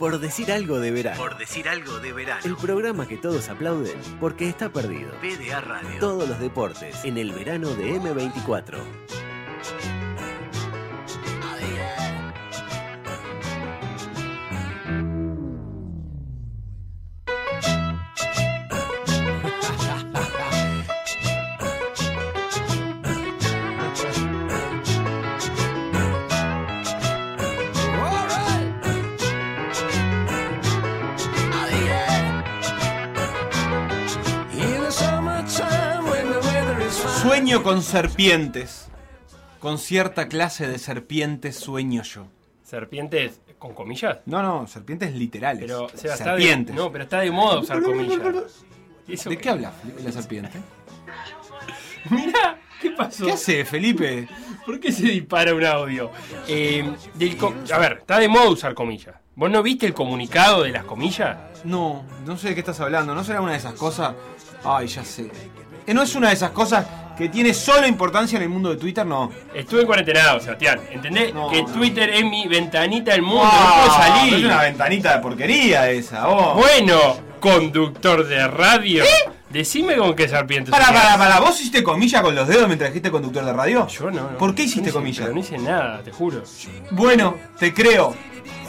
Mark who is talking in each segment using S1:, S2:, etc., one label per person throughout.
S1: Por decir algo de verano.
S2: Por decir algo de verano.
S1: El programa que todos aplauden porque está perdido.
S2: PDA Radio.
S1: Todos los deportes en el verano de M24.
S3: Sueño con serpientes. Con cierta clase de serpientes sueño yo.
S4: ¿Serpientes con comillas?
S3: No, no, serpientes literales.
S4: Pero, o sea, está de,
S3: serpientes.
S4: no, pero está de moda usar comillas. ¿Eso
S3: ¿De qué habla la serpiente?
S4: Mira, ¿qué pasó?
S3: ¿Qué hace, Felipe?
S4: ¿Por qué se dispara un audio? Eh, del a ver, está de moda usar comillas. ¿Vos no viste el comunicado de las comillas?
S3: No, no sé de qué estás hablando. ¿No será una de esas cosas? Ay, ya sé. Eh, ¿No es una de esas cosas que tiene solo importancia en el mundo de Twitter? No.
S4: Estuve en cuarentenado, Sebastián. ¿Entendés?
S3: No,
S4: que
S3: no.
S4: Twitter es mi ventanita del mundo.
S3: Ah,
S4: no puedo salir.
S3: Es una ventanita de porquería esa, vos.
S4: Bueno, conductor de radio. Decime con qué serpiente
S3: Para, para, para, ¿vos hiciste comilla con los dedos mientras dijiste conductor de radio?
S4: Yo no, no.
S3: ¿Por qué hiciste
S4: no hice-
S3: comilla?
S4: pero no hice nada, te juro.
S3: Bueno, te creo.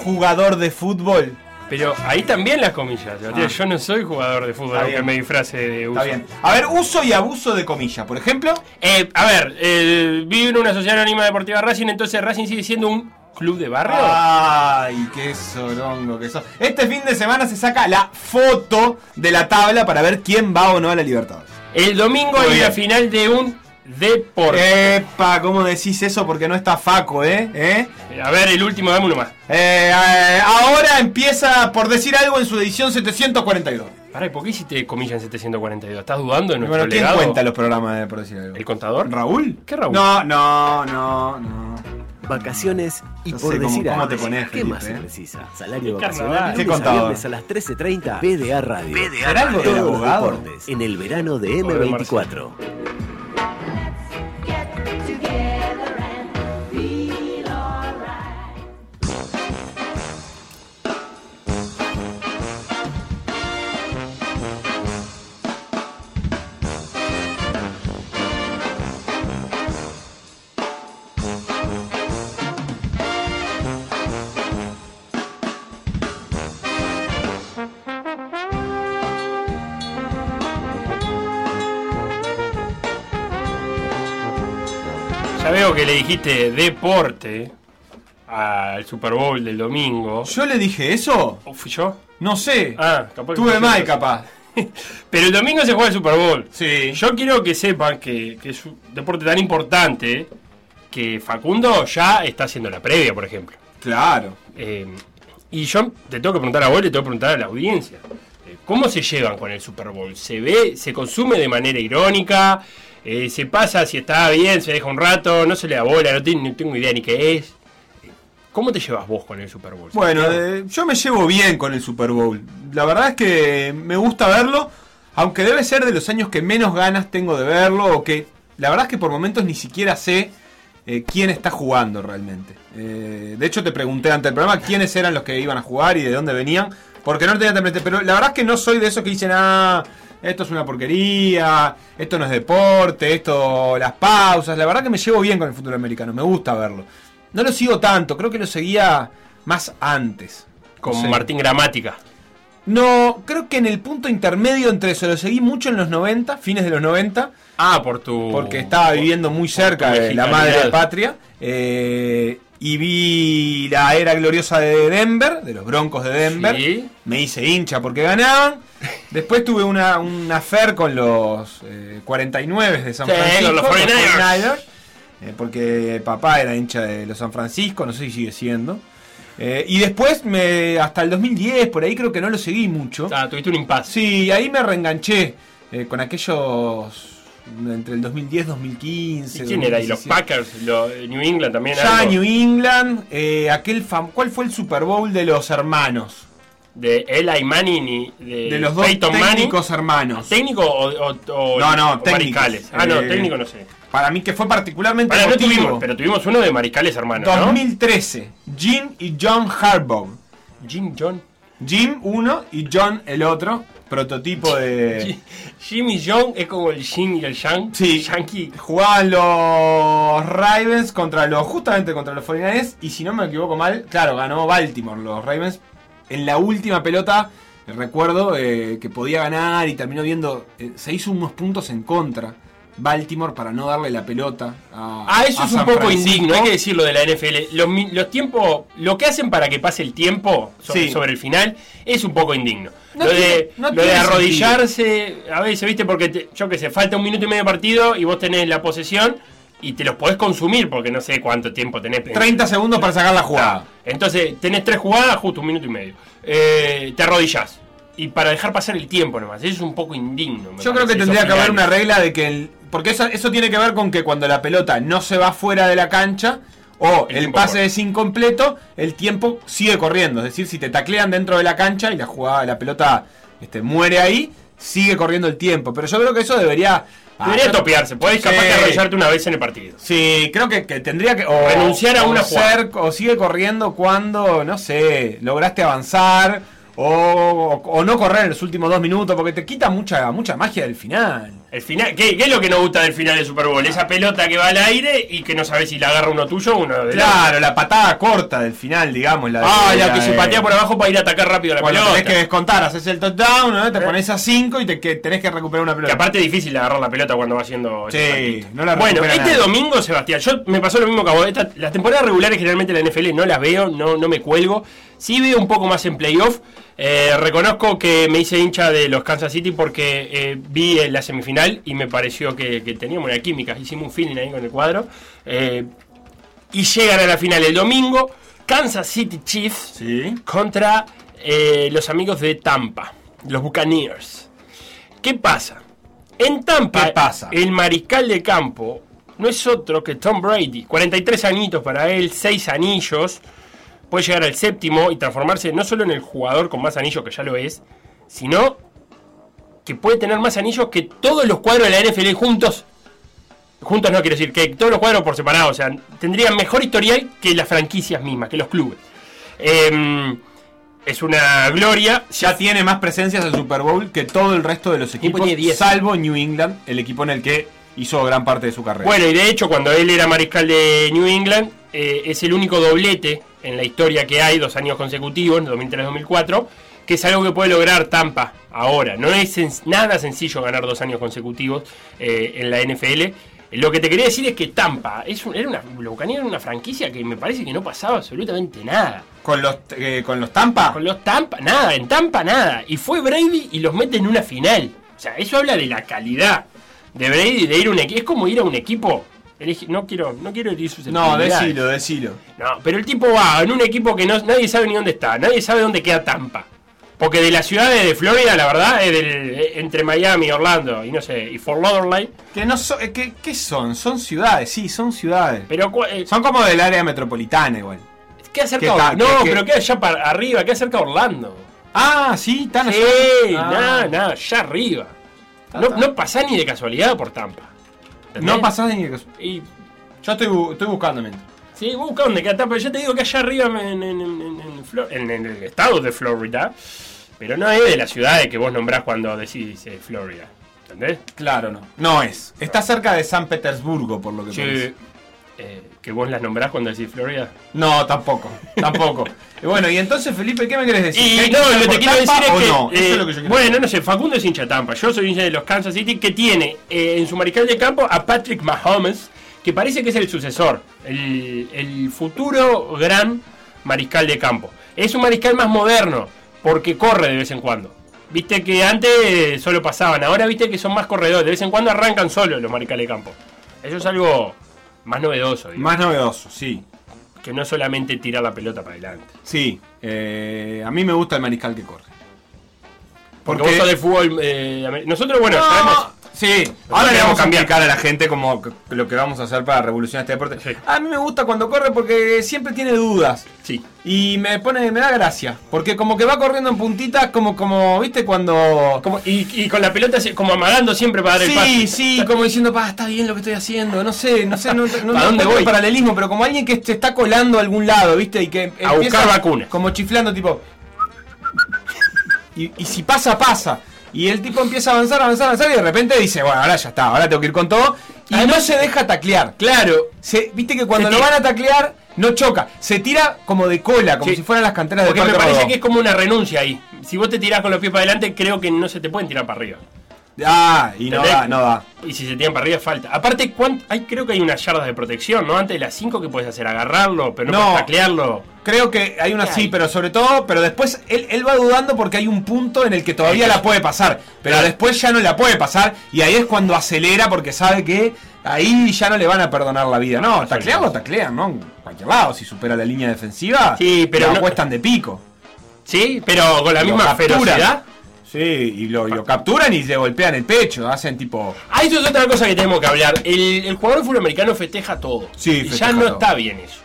S3: Jugador de fútbol.
S4: Pero ahí también las comillas.
S3: Ah.
S4: Yo no soy jugador de fútbol, aunque me disfrace de uso.
S3: Está bien. A ver, uso y abuso de comilla. Por ejemplo,
S4: Eh, a ver, eh, vivo en una sociedad anónima deportiva Racing, entonces Racing sigue siendo un club de barrio.
S3: Ay, qué sorongo que sos. Este fin de semana se saca la foto de la tabla para ver quién va o no a la Libertadores.
S4: El domingo
S3: Muy
S4: hay la final de un deporte.
S3: Epa, ¿cómo decís eso? Porque no está Faco, ¿eh? ¿Eh?
S4: A ver, el último, dame uno más.
S3: Eh, eh, ahora empieza por decir algo en su edición 742.
S4: Pará, ¿y por qué hiciste comillas en 742? ¿Estás dudando de nuestro
S3: Bueno, ¿quién
S4: legado?
S3: cuenta los programas de por decir algo?
S4: ¿El contador?
S3: ¿Raúl?
S4: ¿Qué Raúl?
S3: No, no, no, no.
S1: Vacaciones y
S3: No
S1: por
S3: sé cómo-
S1: decir
S3: cómo
S1: algo.
S3: te pones,
S1: ¿Qué
S3: Felipe,
S1: más se
S3: eh?
S1: precisa? Salario vacacional.
S3: ¿Qué
S1: lunes a
S3: contador?
S1: a las 13.30. PDA Radio.
S2: PDA
S3: ¿Será algo de
S1: los deportes en el verano de
S4: Pobre
S1: M24.
S4: Que le dijiste deporte al Super Bowl del domingo.
S3: ¿Yo le dije eso?
S4: ¿O fui yo?
S3: No sé.
S4: Ah, capaz
S3: Tuve mal, capaz.
S4: Pero el domingo se juega el Super Bowl.
S3: Sí.
S4: Yo quiero que sepan que, que es un deporte tan importante que Facundo ya está haciendo la previa, por ejemplo.
S3: Claro.
S4: Eh, y yo te tengo que preguntar a vos le tengo que preguntar a la audiencia. Eh, ¿Cómo se llevan con el Super Bowl? ¿Se ve, se consume de manera irónica? Eh, ¿Se pasa si está bien, se deja un rato? ¿No se le da bola? No, tengo- no tengo idea ni qué es. ¿Cómo te llevas vos con el Super Bowl?
S3: Bueno, eh, yo me llevo bien con el Super Bowl. La verdad es que me gusta verlo, aunque debe ser de los años que menos ganas tengo de verlo, o que la verdad es que por momentos ni siquiera sé eh, quién está jugando realmente. Eh, de hecho, te pregunté ante el programa quiénes eran los que iban a jugar y de dónde venían, porque no lo tenía tan presente. Pero la verdad es que no soy de esos que dicen, ah, esto es una porquería, esto no es deporte, esto, las pausas. La verdad que me llevo bien con el fútbol americano, me gusta verlo. No lo sigo tanto, creo que lo seguía más antes.
S4: con
S3: No sé.
S4: Martín Gramática.
S3: No, creo que en el punto intermedio entre eso lo seguí mucho en los 90, fines de los 90,
S4: Ah, por tu.
S3: porque estaba viviendo muy cerca de la madre patria. eh, y vi la era gloriosa de Denver, de los Broncos de Denver.
S4: Sí.
S3: Me hice hincha porque ganaban. Después tuve una, un affair con los eh, 49 de San
S4: Sí,
S3: Francisco.
S4: los 49ers.
S3: eh, porque papá era hincha de los San Francisco, no sé si sigue siendo. Eh, y después, me, hasta el 2010, por ahí creo que no lo seguí mucho.
S4: Ah, tuviste un impasse.
S3: Sí, ahí me reenganché eh, con aquellos entre el 2010 2015.
S4: ¿Y quién era? ¿Y los
S3: 2017.
S4: Packers? Los New England también?
S3: Ya
S4: algo?
S3: New England, eh, aquel ¿cuál fue el Super Bowl de los hermanos?
S4: De Eli Manning y de,
S3: De los dos
S4: Peyton Manning.
S3: técnicos hermanos.
S4: ¿Técnico o, o- o-
S3: No, no,
S4: o mariscales? Ah, no,
S3: Eh,
S4: técnico no sé.
S3: Para mí que fue particularmente
S4: Pará, no tuvimos, pero tuvimos uno de mariscales hermanos, ¿no?
S3: 2013, Jim y John Harbaugh.
S4: Jim John.
S3: Jim uno y John el otro, prototipo de...
S4: Jimmy John es como el Jim y el Yang.
S3: Sí.
S4: Yankee.
S3: Jugaban los Ravens contra los, justamente contra los 49ers, y si no me equivoco mal, claro, ganó Baltimore los Ravens. En la última pelota, recuerdo eh, que podía ganar y terminó viendo, eh, se hizo unos puntos en contra. Baltimore para no darle la pelota a
S4: Ah, eso
S3: a
S4: es un
S3: San
S4: poco
S3: Francisco.
S4: indigno, hay que decirlo de la NFL. Los, tiempos, lo que hacen para que pase el tiempo sobre,
S3: Sí.
S4: sobre el final es un poco indigno.
S3: No
S4: lo
S3: tiene-
S4: de,
S3: no
S4: lo de
S3: tiene
S4: arrodillarse, a veces, viste, porque te- yo que sé, falta un minuto y medio de partido y vos tenés la posesión y te los podés consumir porque no sé cuánto tiempo tenés.
S3: 30 segundos para sacar la jugada.
S4: Entonces, tenés tres jugadas, justo un minuto y medio. Eh, te arrodillás. Y para dejar pasar el tiempo nomás. Eso es un poco indigno.
S3: Yo creo que tendría que haber una regla de que el. Porque eso, eso tiene que ver con que cuando la pelota no se va fuera de la cancha o
S4: El
S3: pase
S4: corre.
S3: es incompleto, el tiempo sigue corriendo. Es decir, si te taclean dentro de la cancha y la jugada, la pelota este, muere ahí, sigue corriendo el tiempo. Pero yo creo que eso debería. ah,
S4: Debería
S3: yo-
S4: topearse. Podés capaz de arrodillarte una vez en el partido.
S3: Sí, creo que, que tendría que. O,
S4: Renunciar a una jugada.
S3: O sigue corriendo cuando, no sé, lograste avanzar. O, o no correr en los últimos dos minutos, porque te quita mucha, mucha magia del final.
S4: El final, ¿qué, qué es lo que nos gusta del final del Super Bowl? Esa pelota que va al aire y que no sabes si la agarra uno tuyo o uno de
S3: Claro, la patada corta del final, digamos. La,
S4: Ah,
S3: de-
S4: la que se patea por abajo para ir a atacar rápido la pelota.
S3: tenés que descontar, haces el touchdown, ¿no? te
S4: Eh.
S3: pones a 5 y te, que tenés que recuperar una
S4: Que
S3: pelota.
S4: aparte es difícil de agarrar la pelota cuando va haciendo
S3: Sí, no la
S4: Bueno, este domingo, Sebastián, yo me pasó lo mismo que a vos. Esta- las temporadas regulares generalmente en la NFL no las veo, no, no me cuelgo. Sí veo un poco más en playoff. Eh, reconozco que me hice hincha de los Kansas City porque eh, vi eh, la semifinal y me pareció que, que teníamos una química. Hicimos un feeling ahí con el cuadro. Eh, y llegan a la final el domingo. Kansas City Chiefs
S3: Sí.
S4: contra los amigos de Tampa, los Buccaneers. ¿Qué pasa? En Tampa,
S3: ¿Qué pasa?
S4: el mariscal de campo no es otro que Tom Brady. 43 añitos para él, 6 anillos. Puede llegar al séptimo y transformarse no solo en el jugador con más anillos, que ya lo es, sino que puede tener más anillos que todos los cuadros de la NFL juntos. Juntos no quiero decir que todos los cuadros por separado, o sea, tendrían mejor historial que las franquicias mismas, que los clubes. Em, es una gloria.
S3: Ya tiene más presencias en Super Bowl que todo el resto de los equipos,
S4: tiene 10.
S3: salvo New England, el equipo en el que hizo gran parte de su carrera.
S4: Bueno, y de hecho, cuando él era mariscal de New England, eh, es el único doblete en la historia que hay, dos años consecutivos, 2003-2004, que es algo que puede lograr Tampa ahora. No es sen- nada sencillo ganar dos años consecutivos eh, en la NFL. Lo que te quería decir es que Tampa es un- era una, era una franquicia que me parece que no pasaba absolutamente nada.
S3: con los eh, con los Tampa.
S4: Con los Tampa, nada, en Tampa nada. Y fue Brady y los mete en una final. O sea, eso habla de la calidad de Brady, de ir a un equipo. Es como ir a un equipo. Elige- No quiero, no quiero herir sus
S3: no, decilo, decilo.
S4: No, pero el tipo va en un equipo que no, nadie sabe ni dónde está, nadie sabe dónde queda Tampa. Porque de las ciudades de Florida, la verdad, es del, eh, entre Miami, Orlando y no sé, y Fort Lauderdale.
S3: Que no so- eh, que- ¿Qué son? Son ciudades, sí, son ciudades.
S4: Pero, eh,
S3: Son como del área metropolitana igual.
S4: ¿qué cerca
S3: ¿Qué
S4: de-
S3: tal?
S4: No,
S3: ¿Qué- qué?
S4: pero queda allá para arriba, queda cerca de Orlando.
S3: Ah, sí, están
S4: Sí,
S3: allá. Ah.
S4: nada, nada, allá arriba. No, no pasás ni de casualidad por Tampa. ¿Entendés?
S3: No pasás ni de.
S4: Y
S3: Yo estoy, bu- estoy buscando, men.
S4: Sí, busca donde queda Tampa. Yo te digo que allá arriba en, en- en- en- en Flo- en- en el estado de Florida. Pero no es de las ciudades que vos nombrás cuando decís eh, Florida. ¿Entendés?
S3: Claro, no. No es. Está cerca de San Petersburgo, por lo que
S4: Sí,
S3: parece.
S4: eh, que vos las nombrás cuando decís Florida.
S3: No, tampoco. Tampoco. y bueno, y entonces, Felipe, ¿qué me querés decir?
S4: Y
S3: ¿Que hay
S4: no,
S3: ir
S4: lo que te quiero decir es que.
S3: no? Eso
S4: eh,
S3: es lo que yo quiero
S4: bueno, no sé, Facundo es hincha Tampa. Yo soy hincha de los Kansas City que tiene eh, en su mariscal de campo a Patrick Mahomes, que parece que es el sucesor, el, el futuro gran mariscal de campo. Es un mariscal más moderno, porque corre de vez en cuando. Viste que antes solo pasaban, ahora viste que son más corredores, de vez en cuando arrancan solo los mariscales de campo. Eso es algo más novedoso, digo,
S3: Más novedoso, sí.
S4: que no solamente tirar la pelota para adelante.
S3: Sí. eh, a mí me gusta el mariscal que corre.
S4: Porque vos sos de fútbol. eh, nosotros, bueno,
S3: No,
S4: sabemos.
S3: Sí, ahora le vamos a
S4: cambiar.
S3: explicar a la gente como lo que vamos a hacer para revolucionar este deporte.
S4: Sí.
S3: A mí me gusta cuando corre porque siempre tiene dudas.
S4: Sí.
S3: Y me pone, me da gracia. Porque como que va corriendo en puntitas, como, como, viste, cuando.
S4: Como- y, y con la pelota como amagando siempre para dar el pase.
S3: Sí, sí, como diciendo, pa, está bien lo que estoy haciendo. No sé, no sé, no, no,
S4: ¿Para
S3: no
S4: dónde voy?
S3: paralelismo, pero como alguien que se está colando a algún lado, viste, y que
S4: A buscar vacunas.
S3: Como chiflando, tipo, y, y si pasa, pasa. Y el tipo empieza a avanzar, avanzar, avanzar y de repente dice, bueno, ahora ya está, ahora tengo que ir con todo. Y
S4: Además-
S3: no se deja taclear.
S4: Claro,
S3: Se, Viste que cuando lo van a taclear, no choca. Se tira como de cola, como
S4: Sí.
S3: si fueran las canteras de
S4: porque me parece
S3: Rodó.
S4: que es como una renuncia ahí. Si vos te tirás con los pies para adelante, creo que no se te pueden tirar para arriba.
S3: Ah, y no da, no da.
S4: Y si se tiran para arriba, falta. Aparte, ¿cuánto- hay, creo que hay unas yardas de protección, ¿no? Antes de las 5 que puedes hacer, agarrarlo, pero no,
S3: No.
S4: puedes taclearlo.
S3: Creo que hay una
S4: ¿Qué
S3: sí,
S4: hay?
S3: pero sobre todo, pero después él, él va dudando porque hay un punto en el que todavía la puede pasar, pero
S4: Claro.
S3: después ya no la puede pasar y ahí es cuando acelera porque sabe que ahí ya no le van a perdonar la vida. No, taclearlo taclean, ¿no? En cualquier lado, si supera la línea defensiva,
S4: Sí, pero
S3: lo
S4: no-
S3: acuestan de pico.
S4: Sí, pero con la misma
S3: capturan.
S4: ferocidad.
S3: Sí, y lo, lo capturan y le golpean el pecho, hacen tipo...
S4: Ah, eso es otra cosa que tenemos que hablar. El, el jugador de fútbol americano festeja todo.
S3: Sí,
S4: y
S3: festeja
S4: ya no
S3: todo.
S4: está bien eso.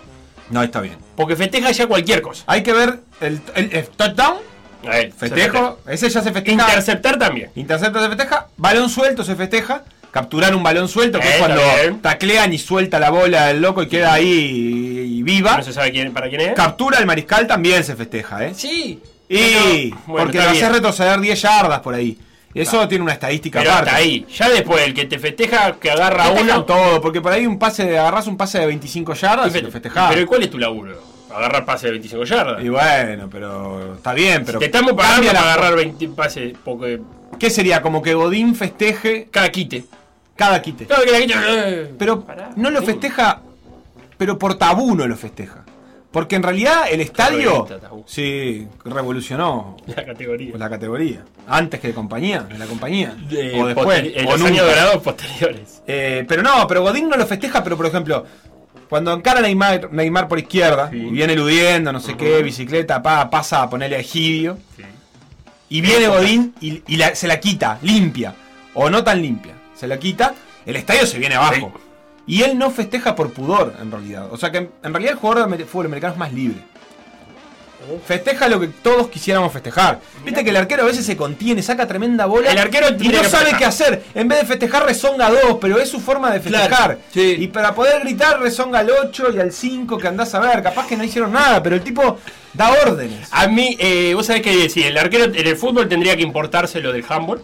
S3: No, está bien.
S4: Porque festeja ya cualquier cosa.
S3: Hay que ver el, el- el touchdown,
S4: ver,
S3: festejo, ese ya se
S4: festeja. Interceptar también.
S3: Intercepto se festeja, balón suelto se festeja, capturar un balón suelto, que
S4: Eh,
S3: es cuando
S4: está bien.
S3: taclean y suelta la bola el loco y queda ahí y, viva.
S4: No se sabe quién, para quién es.
S3: Captura el mariscal también se festeja, ¿eh?
S4: Sí.
S3: Y
S4: bueno,
S3: porque lo hace retroceder 10 yardas por ahí. Eso tiene una estadística
S4: Pero
S3: aparte.
S4: hasta ahí. Ya después, el que te festeja, que agarra uno.
S3: todo, porque por ahí un pase agarras un pase de 25 yardas y lo festejás.
S4: Pero ¿y ¿cuál es tu laburo? Agarrar pase de 25 yardas.
S3: Y bueno, pero está bien, pero
S4: te estamos pagando para
S3: la-
S4: agarrar 20 pases. Porque
S3: ¿Qué sería? Como que Godín festeje
S4: cada quite.
S3: cada quite.
S4: Cada
S3: Pero
S4: pará.
S3: no lo festeja, pero por tabú no lo festeja. Porque en realidad el estadio sí revolucionó
S4: La categoría.
S3: la categoría. Antes que de compañía, de la compañía.
S4: De-
S3: o después.
S4: en los años dorados posteriores.
S3: Eh, pero no, pero Godín no lo festeja, pero por ejemplo, cuando encara Neymar, Neymar por izquierda,
S4: Sí.
S3: y viene eludiendo, no sé qué, bicicleta, pa, pasa a ponerle a Egidio, y viene Godín y, y la- se la quita, limpia, o no tan limpia, se la quita, el estadio se viene abajo. Y él no festeja por pudor, en realidad. O sea que en, en realidad el jugador de fútbol americano es más libre. Festeja lo que todos quisiéramos festejar. Viste que el arquero a veces se contiene, saca tremenda bola
S4: El arquero
S3: y no sabe qué hacer. En vez de festejar, rezonga dos, pero es su forma de
S4: Claro,
S3: festejar.
S4: sí.
S3: Y para poder gritar, rezonga al 8 y al 5, que andás a ver. Capaz que no hicieron nada, pero el tipo da órdenes.
S4: A mí, eh, vos sabés que sí, el arquero en el fútbol tendría que importarse lo del handball.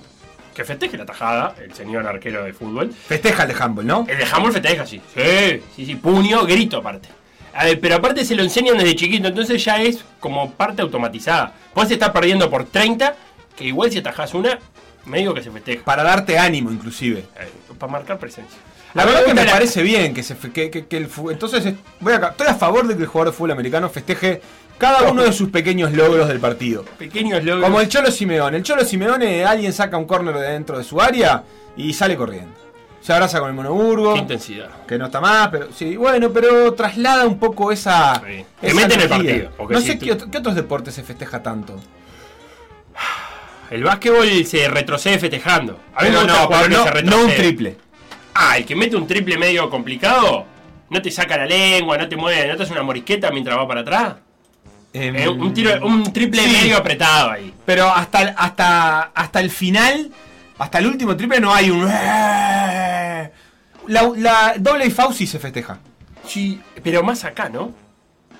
S4: Que festeje la tajada, el señor arquero de fútbol.
S3: Festeja el de handball, ¿no?
S4: El de handball festeja, sí. Sí, sí, sí, puño, grito aparte. A ver, pero aparte se lo enseñan desde chiquito, entonces ya es como parte automatizada. Podés estar perdiendo por 30, que igual si atajás una, medio que se festeja.
S3: Para darte ánimo, inclusive.
S4: Eh, para marcar presencia.
S3: La
S4: mí
S3: verdad que me
S4: la-
S3: parece bien que se que, que- que el fu- entonces es- voy acá, estoy a favor de que el jugador de fútbol americano festeje cada uno de sus pequeños logros del partido.
S4: Pequeños logros.
S3: Como el Cholo Simeone. El Cholo Simeone, alguien saca un córner de dentro de su área y sale corriendo. Se abraza con el monoburgo,
S4: Qué intensidad.
S3: que no está más, pero sí, bueno, pero traslada un poco esa.
S4: Sí.
S3: Esa
S4: mete en el partido,
S3: No
S4: si
S3: sé
S4: tú-
S3: qué, otro- qué otros deportes se festeja tanto.
S4: El básquetbol se retrocede festejando. A mí
S3: no,
S4: jugar
S3: pero
S4: que se
S3: no, no un
S4: retrocede.
S3: triple.
S4: Ah, el que mete un triple medio complicado, no te saca la lengua, no te mueve, no te hace una morisqueta mientras va para atrás.
S3: Em,
S4: Eh, un, tiro, un triple
S3: sí.
S4: medio apretado ahí.
S3: Pero hasta, hasta, hasta el final, hasta el último triple, no hay un. La, la doble Fauci se festeja.
S4: Sí, pero más acá, ¿no?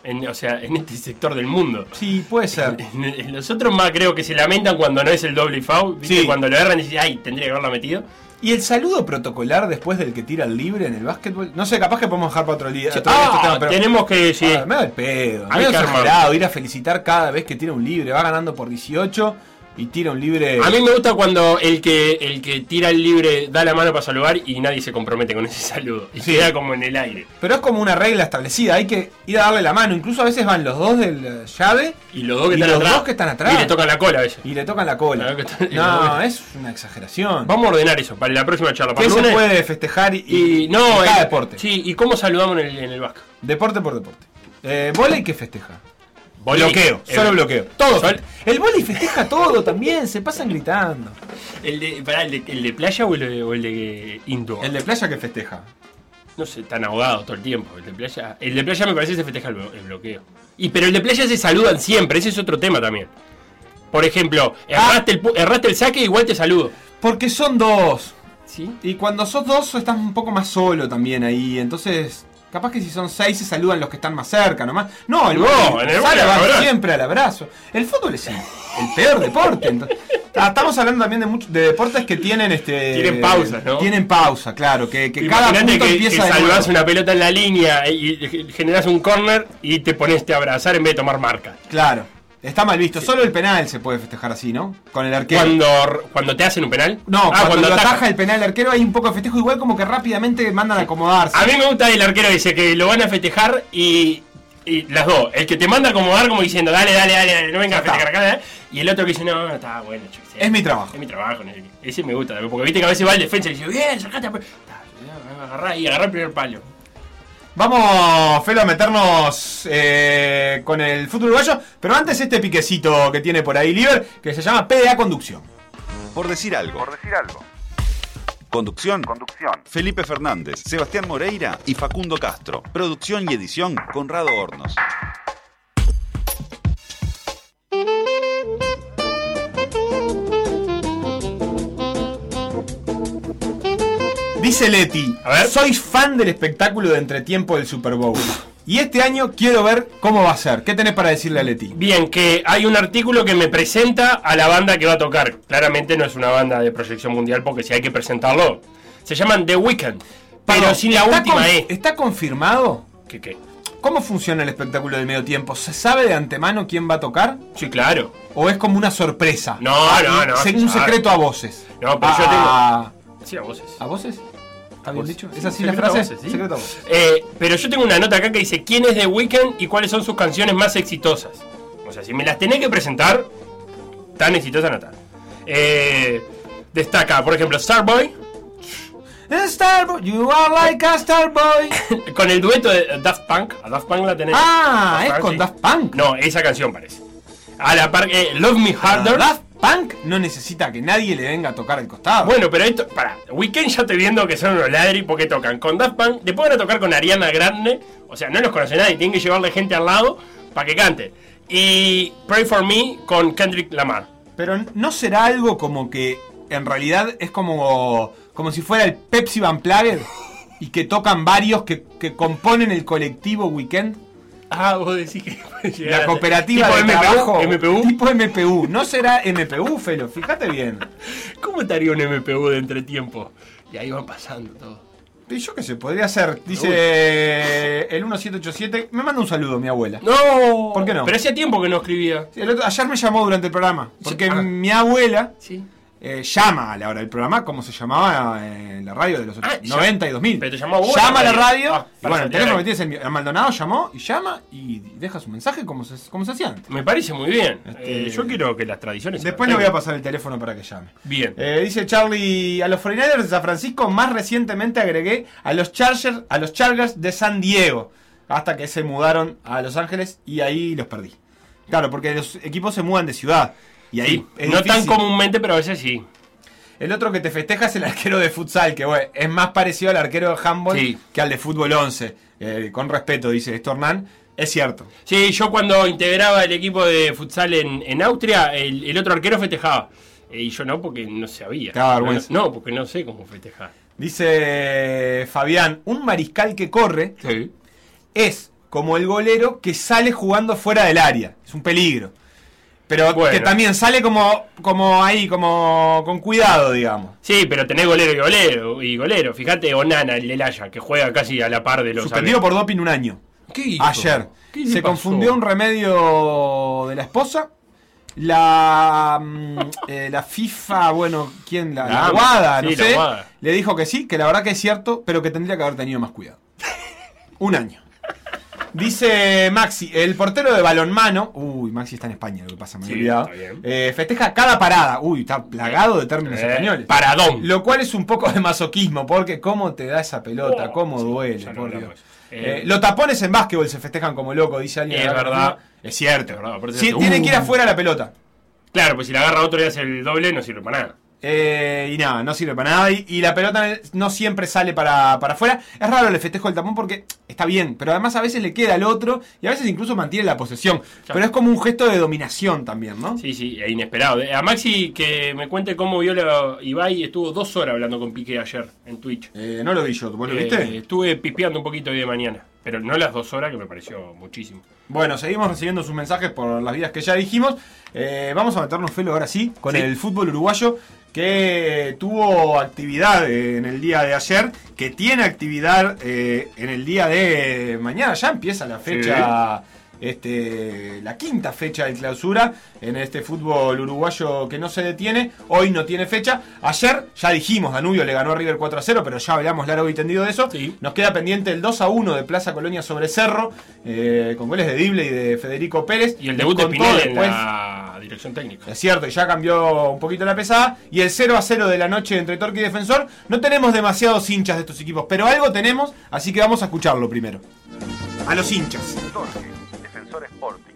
S4: En- o sea, en este sector del mundo.
S3: Sí, puede ser.
S4: Los otros más creo que se lamentan cuando no es el doble foul. ¿viste?
S3: Sí.
S4: Cuando lo erran y dicen, ay, tendría que haberla metido.
S3: ¿Y el saludo protocolar después del que tira el libre en el básquetbol? No sé, capaz que podemos dejar para otro día. otro día
S4: Ah,
S3: este tema, pero-
S4: tenemos que, sí.
S3: Ah, me da el pedo.
S4: Hay que
S3: exagerado ir a felicitar cada vez que tira un libre. Va ganando por 18 y tira un libre.
S4: A mí me gusta cuando el que el que tira el libre da la mano para saludar y nadie se compromete con ese saludo. Y
S3: Sí.
S4: queda como en el aire.
S3: Pero es como una regla establecida. Hay que ir a darle la mano. Incluso a veces van los dos del eh, llave
S4: Y los dos que
S3: Y
S4: están
S3: los
S4: atrás.
S3: dos que están atrás.
S4: Y le tocan la cola a veces.
S3: y le tocan la cola. No, es una exageración.
S4: Vamos a ordenar eso para la próxima charla. Para
S3: ¿Qué
S4: el
S3: se
S4: lunes.
S3: puede festejar y,
S4: Y no,
S3: cada
S4: el-
S3: deporte?
S4: Sí, ¿y cómo saludamos en el, en el Vasco?
S3: Deporte por deporte. Eh, volei que festeja. Bloqueo,
S4: El-
S3: solo bloqueo. Todo.
S4: Sol-
S3: El volei festeja todo también, se pasan gritando.
S4: ¿El de, pará, el de, el de playa o el de, o el de indoor?
S3: El de playa que festeja.
S4: No sé, tan ahogado todo el tiempo. El de playa, el de playa me parece que se festeja el, blo- el bloqueo. Y pero el de playa se saludan siempre, ese es otro tema también. Por ejemplo, erraste, el, erraste el saque, igual te saludo.
S3: Porque son dos.
S4: ¿Sí?
S3: Y cuando sos dos, estás un poco más solo también ahí. Entonces, Capaz que si son seis se saludan los que están más cerca nomás. No, el
S4: No, el
S3: sale, va siempre al abrazo. El fútbol es el, el peor deporte. entonces- Ah, Estamos hablando también de, muchos de deportes que tienen este
S4: Tienen pausas, ¿no?
S3: Tienen pausa, claro, que, que cada punto
S4: que,
S3: empieza
S4: que
S3: de
S4: salvás
S3: nuevo.
S4: una pelota en la línea y, y generás un corner y te pones a abrazar en vez de tomar marca.
S3: Claro. Está mal visto. Solo el penal se puede festejar así, ¿no? Con el arquero.
S4: Cuando, cuando te hacen un penal.
S3: No,
S4: Ah,
S3: cuando, lo
S4: ataja.
S3: ataja el penal el arquero hay un poco de festejo, igual como que rápidamente mandan a acomodarse.
S4: A mí me gusta el arquero dice que lo van a festejar y, y las dos. El que te manda a acomodar como diciendo, dale, dale, dale, dale, no venga a festejar acá. ¿eh? Y el otro que dice, no, no, está bueno, yo sé.
S3: Es mi trabajo.
S4: Es mi trabajo. no, Ese me gusta, porque viste que a veces va el defensa y dice, bien, sacate. a pe-". Está, agarrá y agarrá el primer palo.
S3: Vamos, Felo, a meternos eh, con el fútbol uruguayo. Pero antes este piquecito que tiene por ahí Liver, que se llama PDA Conducción.
S5: Por decir algo.
S2: Por decir algo.
S5: Conducción.
S2: Conducción.
S5: Felipe Fernández, Sebastián Moreira y Facundo Castro. Producción y edición Conrado Hornos.
S3: Dice Leti,
S4: A ver.
S3: soy fan del espectáculo de entretiempo del Super Bowl. Y este año quiero ver cómo va a ser. ¿Qué tenés para decirle a Leti?
S4: Bien, que hay un artículo que me presenta a la banda que va a tocar. Claramente no es una banda de proyección mundial porque si hay que presentarlo. Se llaman The Weeknd. Pero sin la
S3: ¿está
S4: última E.
S3: ¿Está confirmado?
S4: ¿Qué, qué?
S3: ¿Cómo funciona el espectáculo de medio tiempo? ¿Se sabe de antemano quién va a tocar?
S4: Sí, claro.
S3: ¿O es como una sorpresa?
S4: No,
S3: Ah,
S4: no, no,
S3: Un secreto a voces.
S4: No, pero yo
S3: Ah,
S4: Sí, a voces.
S3: ¿A voces? ¿Está bien dicho? ¿Es así la frase?
S4: voces, sí.
S3: Secreto.
S4: Eh, pero yo tengo una nota acá que dice quién es The Weeknd y cuáles son sus canciones más exitosas. O sea, si me las tenés que presentar, tan exitosa no están. Eh, destaca, por ejemplo, Starboy,
S3: Starboy, you are like a Starboy.
S4: con el dueto de Daft Punk. A Daft Punk la tenés.
S3: Ah,
S4: Daft
S3: es
S4: Punk,
S3: con
S4: sí.
S3: Daft Punk.
S4: No, esa canción parece. A la par, eh, Love Me Harder.
S3: Daft Punk no necesita que nadie le venga a tocar al costado.
S4: Bueno, pero esto, para, Weekend ya estoy viendo que son unos ladri porque tocan con Daft Punk, después van a tocar con Ariana Grande, o sea, no los conoce nadie, tienen que llevarle gente al lado para que cante. Y Pray for Me con Kendrick Lamar.
S3: Pero no será algo como que en realidad es como, como si fuera el Pepsi Van Plague y que tocan varios que, que componen el colectivo Weekend.
S4: Ah, vos decís que
S3: La cooperativa de
S4: MPU,
S3: trabajo.
S4: MPU.
S3: Tipo MPU. No será MPU, Felo. Fíjate bien.
S4: ¿Cómo estaría un MPU de entretiempo? Y ahí van pasando todo.
S3: Y yo qué sé, podría ser. Dice el 1787. Me manda un saludo mi abuela.
S4: No,
S3: ¿Por qué no?
S4: Pero hacía tiempo que no escribía.
S3: Sí, el otro- ayer me llamó durante el programa. Porque
S4: Ah.
S3: mi abuela
S4: Sí.
S3: Eh, llama a la hora del programa como se llamaba eh, en la radio de los
S4: Ah,
S3: 80, 90 y 2000.
S4: Pero te llamó a vos
S3: Llama a
S4: la radio. Ah,
S3: y bueno, el teléfono que tienes es el Maldonado llamó y llama y deja su mensaje como se, como se hacía antes.
S4: Me parece muy bien.
S3: Este-
S4: Eh, yo quiero que las tradiciones.
S3: Después le voy a pasar el teléfono para que llame.
S4: Bien.
S3: Eh, dice Charlie, a los 49ers de San Francisco más recientemente agregué a los Chargers, a los Chargers de San Diego, hasta que se mudaron a Los Ángeles y ahí los perdí. Claro, porque los equipos se mudan de ciudad y ahí
S4: Sí,
S3: es
S4: no tan comúnmente, pero a veces sí.
S3: El otro que te festeja es el arquero de futsal, que bueno, es más parecido al arquero de handball
S4: Sí.
S3: que al de fútbol 11. Eh, con respeto, dice esto Hernán. Es cierto.
S4: Sí, yo cuando integraba el equipo de futsal en, en Austria, el, el otro arquero festejaba. Eh, y yo no, porque no sabía.
S3: Vergüenza.
S4: No, no, porque no sé cómo festejar.
S3: Dice Fabián, un mariscal que corre
S4: Sí.
S3: es como el golero que sale jugando fuera del área. Es un peligro. Pero
S4: Bueno.
S3: que también sale como, como ahí, como con cuidado, digamos.
S4: Sí, pero tenés golero y golero. Y golero. Fíjate, Onana, el del Haya, que juega casi a la par de los.
S3: Suspendido por doping un año.
S4: ¿Qué hizo?
S3: Ayer.
S4: ¿Qué le
S3: Se
S4: pasó?
S3: confundió un remedio de la esposa. La, mm, eh, la FIFA, bueno, ¿quién? La,
S4: La
S3: la
S4: AMA,
S3: Guada,
S4: sí,
S3: no sé.
S4: Guada.
S3: Le dijo que sí, que la verdad que es cierto, pero que tendría que haber tenido más cuidado. un año. Dice Maxi, el portero de balonmano. Uy, Maxi está en España, lo que pasa, me
S4: Sí,
S3: eh, festeja cada parada. Uy, está plagado de términos
S4: Eh,
S3: españoles.
S4: paradón.
S3: Lo cual es un poco de masoquismo, porque cómo te da esa pelota,
S4: Oh,
S3: cómo
S4: sí,
S3: duele,
S4: lo
S3: por. Dios.
S4: Eh,
S3: Eh, los tapones en básquetbol se festejan como loco, dice alguien.
S4: Es verdad.
S3: Es cierto.
S4: Es verdad, se hace,
S3: tienen
S4: uh.
S3: que ir afuera la pelota.
S4: Claro, pues si la agarra otro y hace el doble, no sirve para nada.
S3: Eh, y nada, no sirve para nada. Y, y la pelota no siempre sale para, para afuera. Es raro el festejo del tapón porque está bien, pero además a veces le queda al otro y a veces incluso mantiene la posesión. Pero es como un gesto de dominación también, ¿no?
S4: Sí, sí, e inesperado. A Maxi que me cuente cómo vio la Ibai, estuvo dos horas hablando con Piqué ayer en Twitch.
S3: Eh, no lo vi yo, ¿vos lo
S4: Eh,
S3: viste?
S4: estuve pispeando un poquito hoy de mañana, pero no las dos horas que me pareció muchísimo.
S3: Bueno, seguimos recibiendo sus mensajes por las vías que ya dijimos. Eh, vamos a meternos felo ahora sí con
S4: Sí.
S3: el fútbol uruguayo que tuvo actividad en el día de ayer, que tiene actividad eh, en el día de mañana. Ya empieza la fecha, este, la quinta fecha de clausura en este fútbol uruguayo que no se detiene. Hoy no tiene fecha. Ayer ya dijimos, Danubio le ganó a River 4 a 0, pero ya hablamos largo y tendido de eso.
S4: Sí.
S3: Nos queda pendiente el 2 a 1 de Plaza Colonia sobre Cerro, eh, con goles de Dible y de Federico Pérez.
S4: Y el debut de Pinel en
S3: después-
S4: la dirección técnica.
S3: es cierto, y ya cambió un poquito la pesada. Y el 0 a 0 de la noche entre Torque y Defensor. No tenemos demasiados hinchas de estos equipos, pero algo tenemos, así que vamos a escucharlo primero. A los hinchas.
S5: Defensor Sporting.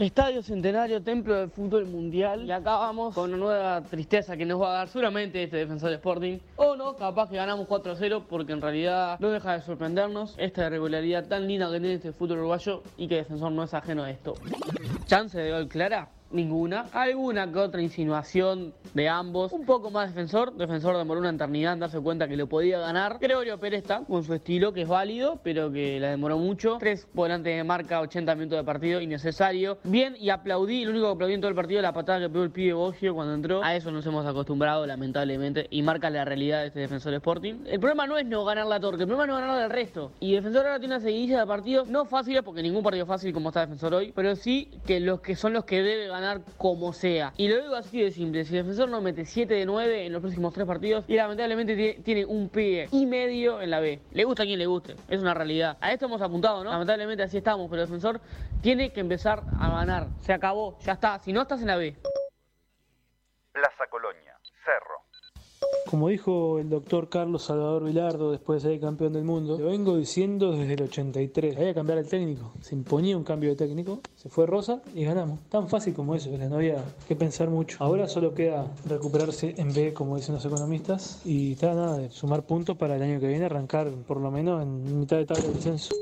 S6: Estadio Centenario, templo del fútbol mundial. Y acá vamos con una nueva tristeza que nos va a dar seguramente este defensor Sporting. O no, capaz que ganamos 4 a 0 porque en realidad no deja de sorprendernos esta irregularidad tan linda que tiene este fútbol uruguayo y que defensor no es ajeno a esto. ¿Chance de gol clara? Ninguna. Alguna que otra insinuación de ambos. Un poco más defensor. Defensor demoró una eternidad en darse cuenta que lo podía ganar. Gregorio Pérez está con su estilo que es válido, pero que la demoró mucho. Tres por delante de marca, 80 minutos de partido, innecesario. Bien, y aplaudí, lo único que aplaudí en todo el partido, la patada que pegó el pibe Boggio cuando entró. A eso nos hemos acostumbrado, lamentablemente, y marca la realidad de este defensor Sporting. El problema no es no ganar la torque, el problema es no ganar el resto. Y defensor ahora tiene una seguidilla de partidos no fáciles, porque ningún partido fácil como está defensor hoy, pero sí que los que son los que debe ganar como sea. Y lo digo así de simple, si el defensor no mete 7 de 9 en los próximos tres partidos, y lamentablemente tie- tiene un pibe y medio en la B. Le gusta a quien le guste, es una realidad. A esto hemos apuntado, ¿no? Lamentablemente así estamos, pero el defensor tiene que empezar a ganar. Se acabó, ya está. Si no estás en la B.
S5: Plaza Colonia. Cerro.
S7: Como dijo el doctor Carlos Salvador Vilardo después de ser campeón del mundo, lo vengo diciendo desde el 83. Había que cambiar el técnico. Se imponía un cambio de técnico, se fue Rosa y ganamos. Tan fácil como eso, no había que pensar mucho. Ahora solo queda recuperarse en B, como dicen los economistas, y está nada de sumar puntos para el año que viene, arrancar por lo menos en mitad de tabla de descenso.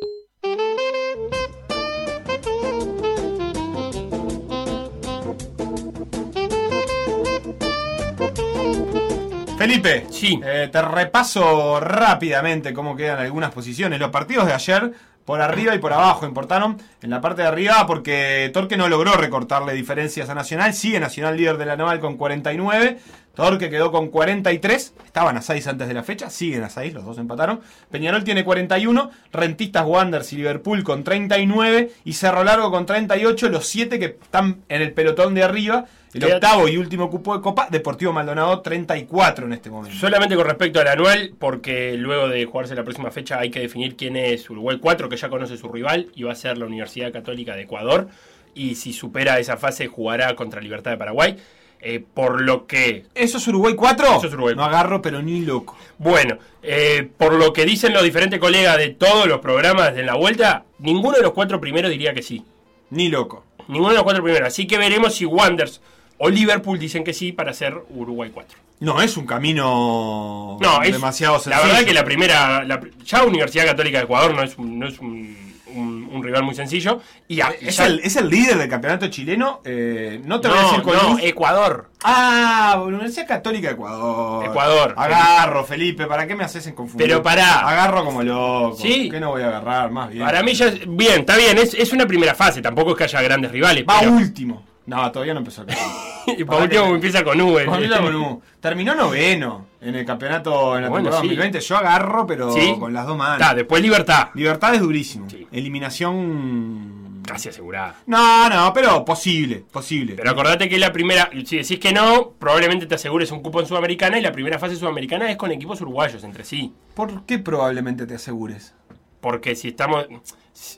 S3: Felipe,
S4: Sí.
S3: eh, te repaso rápidamente cómo quedan algunas posiciones. Los partidos de ayer, por arriba y por abajo, importaron en la parte de arriba porque Torque no logró recortarle diferencias a Nacional. Sigue Nacional líder de la Naval con 49. Torque quedó con 43. Estaban a 6 antes de la fecha. Siguen a 6, los dos empataron. Peñarol tiene 41. Rentistas, Wanderers y Liverpool con 39. Y Cerro Largo con 38. Los 7 que están en el pelotón de arriba. El octavo y último cupo de Copa. Deportivo Maldonado 34 en este momento.
S4: Solamente con respecto al anual, porque luego de jugarse la próxima fecha hay que definir quién es Uruguay 4, que ya conoce su rival, y va a ser la Universidad Católica de Ecuador. Y si supera esa fase, jugará contra Libertad de Paraguay. Eh, por lo que
S3: ¿Eso es Uruguay 4?
S4: Eso es Uruguay
S3: No agarro, pero ni loco.
S4: Bueno, eh, por lo que dicen los diferentes colegas de todos los programas de la vuelta, ninguno de los cuatro primeros diría que sí.
S3: Ni loco.
S4: Ninguno de los cuatro primeros. Así que veremos si Wanderers o Liverpool dicen que sí para ser Uruguay 4.
S3: No, es un camino
S4: No, es
S3: demasiado
S4: La
S3: sencillo.
S4: verdad que la primera. la- ya Universidad Católica de Ecuador no es un, no es un, un- un rival muy sencillo. Y, a-
S3: es,
S4: ya-
S3: el, es el líder del campeonato chileno. eh, no te
S4: no,
S3: voy a decir con
S4: no,
S3: luz.
S4: Ecuador.
S3: Ah, Universidad Católica de Ecuador.
S4: Ecuador.
S3: Agarro, Felipe. ¿Para qué me haces en confundir?
S4: Pero pará.
S3: Agarro como loco.
S4: Sí.
S3: ¿Qué no voy a agarrar? Más bien.
S4: Para mí ya. Bien, está bien, es, es una primera fase. Tampoco es que haya grandes rivales.
S3: Va
S4: pero-
S3: último. No, todavía no empezó.
S4: y por último empieza con U. el-
S3: Familia Monú. Terminó noveno en el campeonato en la
S4: Bueno,
S3: temporada
S4: sí.
S3: 2020. Yo agarro, pero
S4: Sí.
S3: con las dos manos.
S4: Está, después Libertad.
S3: Libertad es durísimo.
S4: Sí.
S3: Eliminación.
S4: Casi asegurada.
S3: No, no, pero posible, posible.
S4: Pero acordate que la primera, si decís que no, probablemente te asegures un cupo en Sudamericana y la primera fase sudamericana es con equipos uruguayos entre sí.
S3: ¿Por qué probablemente te asegures?
S4: Porque si estamos.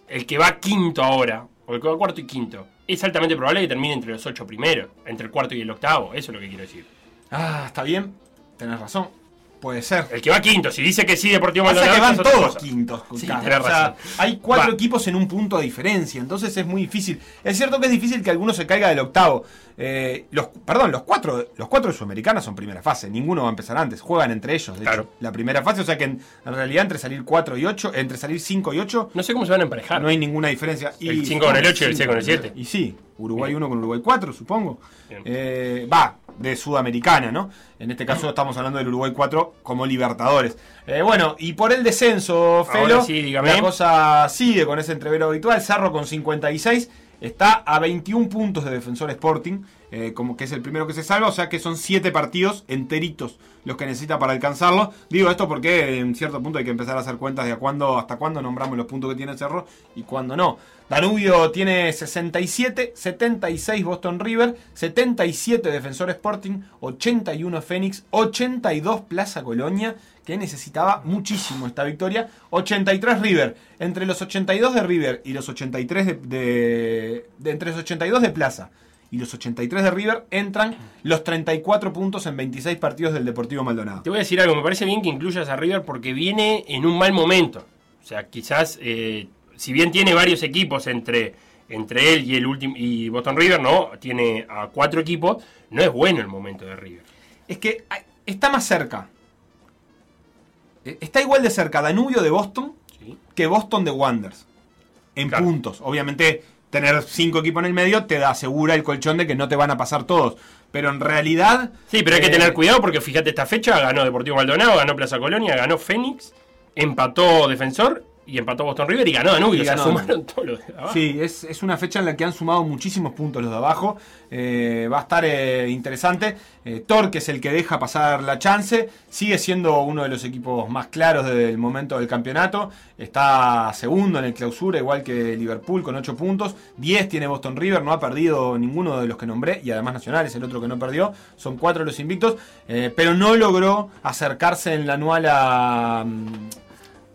S4: El que va quinto ahora, o el que va cuarto y quinto, es altamente probable que termine entre los ocho primeros, entre el cuarto y el octavo. Eso es lo que quiero decir.
S3: Ah, está bien, tenés razón. Puede ser.
S4: El que va quinto, si dice que sí, Deportivo Maldonado.
S3: que van todos quintos.
S4: Sí,
S3: o sea, hay cuatro
S4: Va.
S3: equipos en un punto de diferencia, entonces es muy difícil. Es cierto que es difícil que alguno se caiga del octavo. Eh, los, perdón, los cuatro, los cuatro de Sudamericana son primera fase, ninguno va a empezar antes, juegan entre ellos, de
S4: Claro.
S3: hecho, la primera fase, o sea que en, en realidad entre salir 4 y 8, entre salir 5 y 8,
S4: No sé cómo se van a emparejar.
S3: no hay ninguna diferencia. Y,
S4: El cinco con el ocho y el seis con el
S3: cinco,
S4: siete.
S3: Y sí, Uruguay 1 con Uruguay 4, supongo. Eh, Va, de Sudamericana, ¿no? En este caso estamos hablando del Uruguay 4 como Libertadores. Eh, bueno, y por el descenso, Felo,
S4: sí,
S3: la cosa sigue con ese entrevero habitual. Cerro con 56 está a 21 puntos de Defensor Sporting, eh, como que es el primero que se salva, o sea que son 7 partidos enteritos los que necesita para alcanzarlo. Digo esto porque en cierto punto hay que empezar a hacer cuentas de a cuándo, hasta cuándo nombramos los puntos que tiene Cerro y cuándo no. Danubio tiene 67, 76 Boston River, 77 Defensor Sporting, 81 Fénix, 82 Plaza Colonia, que necesitaba muchísimo esta victoria, 83 River. Entre los 82 de River y los 83 de, entre los 82 de Plaza y los 83 de River entran los 34 puntos en 26 partidos del Deportivo Maldonado.
S4: Te voy a decir algo, me parece bien que incluyas a River porque viene en un mal momento. O sea, quizás, eh, si bien tiene varios equipos entre, entre él y el último y Boston River, no, tiene a cuatro equipos, no es bueno el momento de River.
S3: Es que ay, está más cerca. Eh, Está igual de cerca Danubio de Boston
S4: ¿sí?
S3: que Boston de Wanderers. En
S4: Claro.
S3: puntos. Obviamente, tener cinco equipos en el medio te da asegura el colchón de que no te van a pasar todos. Pero en realidad.
S4: Sí, pero hay que
S3: eh,
S4: tener cuidado porque fíjate esta fecha, ganó Deportivo Maldonado, ganó Plaza Colonia, ganó Fénix, empató Defensor y empató Boston River y ganó Danubio.
S3: Y
S4: o sea,
S3: ganó
S4: sumaron todos los de abajo.
S3: Sí, es, es una fecha en la que han sumado muchísimos puntos los de abajo. Eh, va a estar eh, interesante. Eh, Thor, que es el que deja pasar la chance, sigue siendo uno de los equipos más claros del momento del campeonato. Está segundo en el clausura, igual que Liverpool, con 8 puntos. 10 tiene Boston River, no ha perdido ninguno de los que nombré. Y además Nacional es el otro que no perdió. Son cuatro los invictos. pero no logró acercarse en la anual a.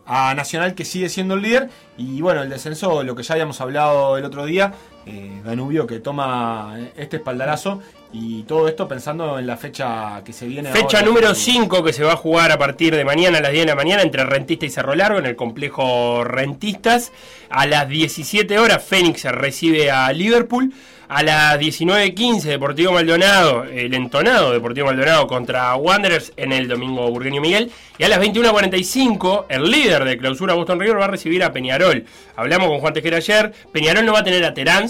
S3: a Nacional que sigue siendo el líder y bueno el descenso lo que ya habíamos hablado el otro día eh, Danubio que toma este espaldarazo y todo esto pensando en la fecha que se viene
S4: Fecha
S3: ahora.
S4: número 5 que se va a jugar a partir de mañana a las 10 de la mañana entre Rentista y Cerro Largo en el complejo Rentistas. A las 17 horas Fénix recibe a Liverpool. A las 19.15 Deportivo Maldonado, el entonado Deportivo Maldonado contra Wanderers en el domingo Burgueño Miguel. Y a las 21.45 el líder de clausura Boston River va a recibir a Peñarol. Hablamos con Juan Tejera ayer. Peñarol no va a tener a Terán.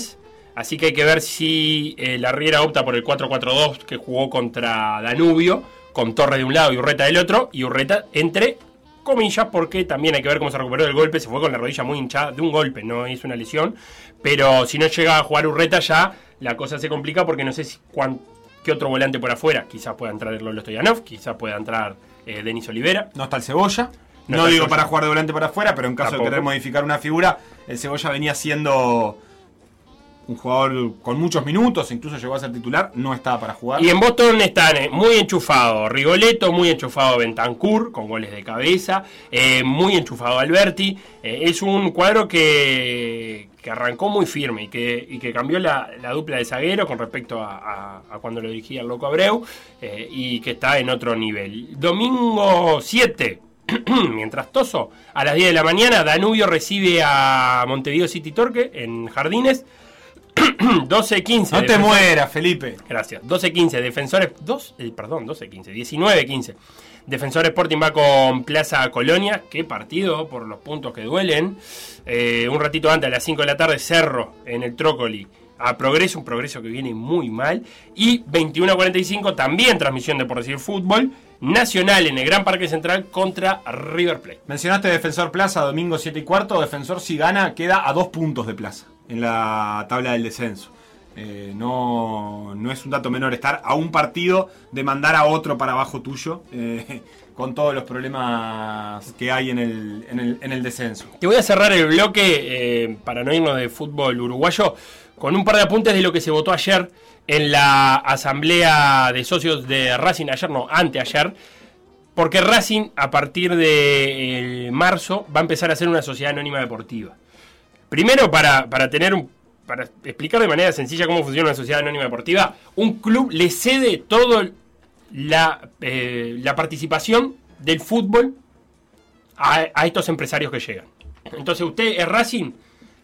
S4: Así que hay que ver si eh, la Riera opta por el 4-4-2 que jugó contra Danubio, con Torre de un lado y Urreta del otro, y Urreta entre comillas, porque también hay que ver cómo se recuperó del golpe, se fue con la rodilla muy hinchada, de un golpe, no es una lesión, pero si no llega a jugar Urreta ya la cosa se complica porque no sé si cuán- qué otro volante por afuera, quizás pueda entrar Lolo Stoyanov, quizás pueda entrar eh, Denis Olivera,
S3: no está el Cebolla
S4: No
S3: digo
S4: Cebolla.
S3: para jugar de volante para afuera pero en caso
S4: Tampoco.
S3: de querer modificar una figura el Cebolla venía siendo un jugador con muchos minutos incluso llegó a ser titular no estaba para jugar
S4: Y en Boston están eh, muy enchufados Rigoletto, muy enchufado Bentancur, con goles de cabeza, eh, muy enchufado Alberti. Eh, es un cuadro que, que arrancó muy firme y que, y que cambió la, la dupla de zaguero con respecto a, a- a cuando lo dirigía el Loco Abreu y que está en otro nivel. Domingo 7. Mientras Toso, a las 10 de la mañana, Danubio recibe a Montevideo City Torque en Jardines. 12-15.
S3: no te mueras Felipe
S4: Gracias. 12-15, Defensores. 2, eh, perdón, 12-15. 19-15. Defensor Sporting va con Plaza Colonia. Qué partido por los puntos que duelen. Eh, un ratito antes, a las 5 de la tarde, Cerro en el Trócoli. A Progreso, un progreso que viene muy mal. Y 21-45, también transmisión de por decir fútbol. Nacional en el Gran Parque Central contra River Plate.
S3: Mencionaste Defensor Plaza, domingo 7 y cuarto. Defensor si gana queda a dos puntos de Plaza en la tabla del descenso. Eh, no, no es un dato menor estar a un partido de mandar a otro para abajo tuyo eh, con todos los problemas que hay en el, en el, en el descenso.
S4: Te voy a cerrar el bloque eh, para no irnos de fútbol uruguayo con un par de apuntes de lo que se votó ayer en la asamblea de socios de Racing, ayer no, anteayer, porque Racing a partir de eh, marzo va a empezar a ser una sociedad anónima deportiva. Primero para, para tener un para explicar de manera sencilla cómo funciona una sociedad anónima deportiva, un club le cede todo la, eh, la participación del fútbol a, a estos empresarios que llegan. Entonces usted es Racing,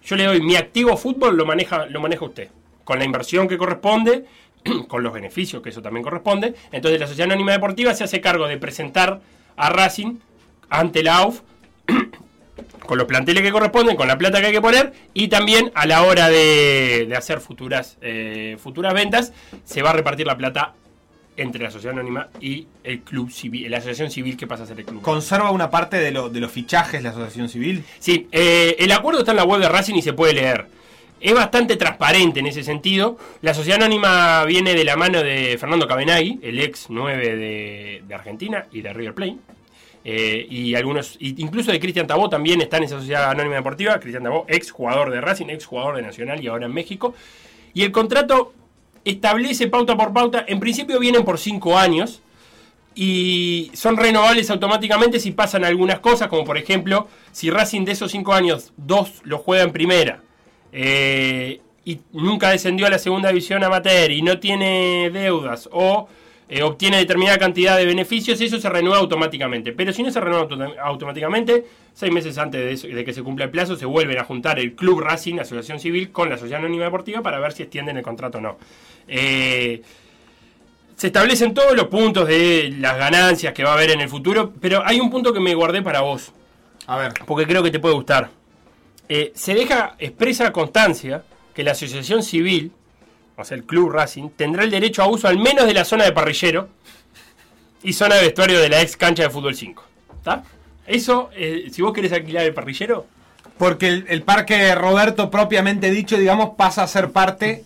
S4: yo le doy mi activo fútbol, lo maneja, lo maneja usted. Con la inversión que corresponde, con los beneficios que eso también corresponde. Entonces la Sociedad Anónima Deportiva se hace cargo de presentar a Racing ante la AUF con los planteles que corresponden, con la plata que hay que poner y también a la hora de, de hacer futuras, eh, futuras ventas se va a repartir la plata entre la sociedad anónima y el club civil, la asociación civil que pasa a ser el club.
S3: ¿Conserva una parte de, lo- de los fichajes la asociación civil?
S4: Sí, eh, el acuerdo está en la web de Racing y se puede leer. Es bastante transparente en ese sentido. La sociedad anónima viene de la mano de Fernando Cabenagui, el ex 9 de, de Argentina y de River Plate. Eh, y algunos, incluso de Cristian Tabó también está en esa sociedad anónima deportiva. Cristian Tabó, ex jugador de Racing, ex jugador de Nacional y ahora en México. Y el contrato establece pauta por pauta. En principio vienen por 5 años y son renovables automáticamente si pasan algunas cosas, como por ejemplo, si Racing de esos 5 años, dos lo juega en primera eh, y nunca descendió a la segunda división amateur y no tiene deudas o eh, obtiene determinada cantidad de beneficios, eso se renueva automáticamente. Pero si no se renueva auto- automáticamente, seis meses antes de, eso- de que se cumpla el plazo, se vuelven a juntar el Club Racing, Asociación Civil, con la Sociedad Anónima Deportiva para ver si extienden el contrato o no. Eh, se establecen todos los puntos de las ganancias que va a haber en el futuro, pero hay un punto que me guardé para vos,
S3: A ver.
S4: porque creo que te puede gustar. Eh, se deja expresa constancia que la asociación civil, o sea, el Club Racing, tendrá el derecho a uso al menos de la zona de parrillero y zona de vestuario de la ex cancha de fútbol 5. ¿Está? Eso, eh, si vos querés alquilar el parrillero,
S3: Porque el, el parque Roberto propiamente dicho, digamos, pasa a ser parte.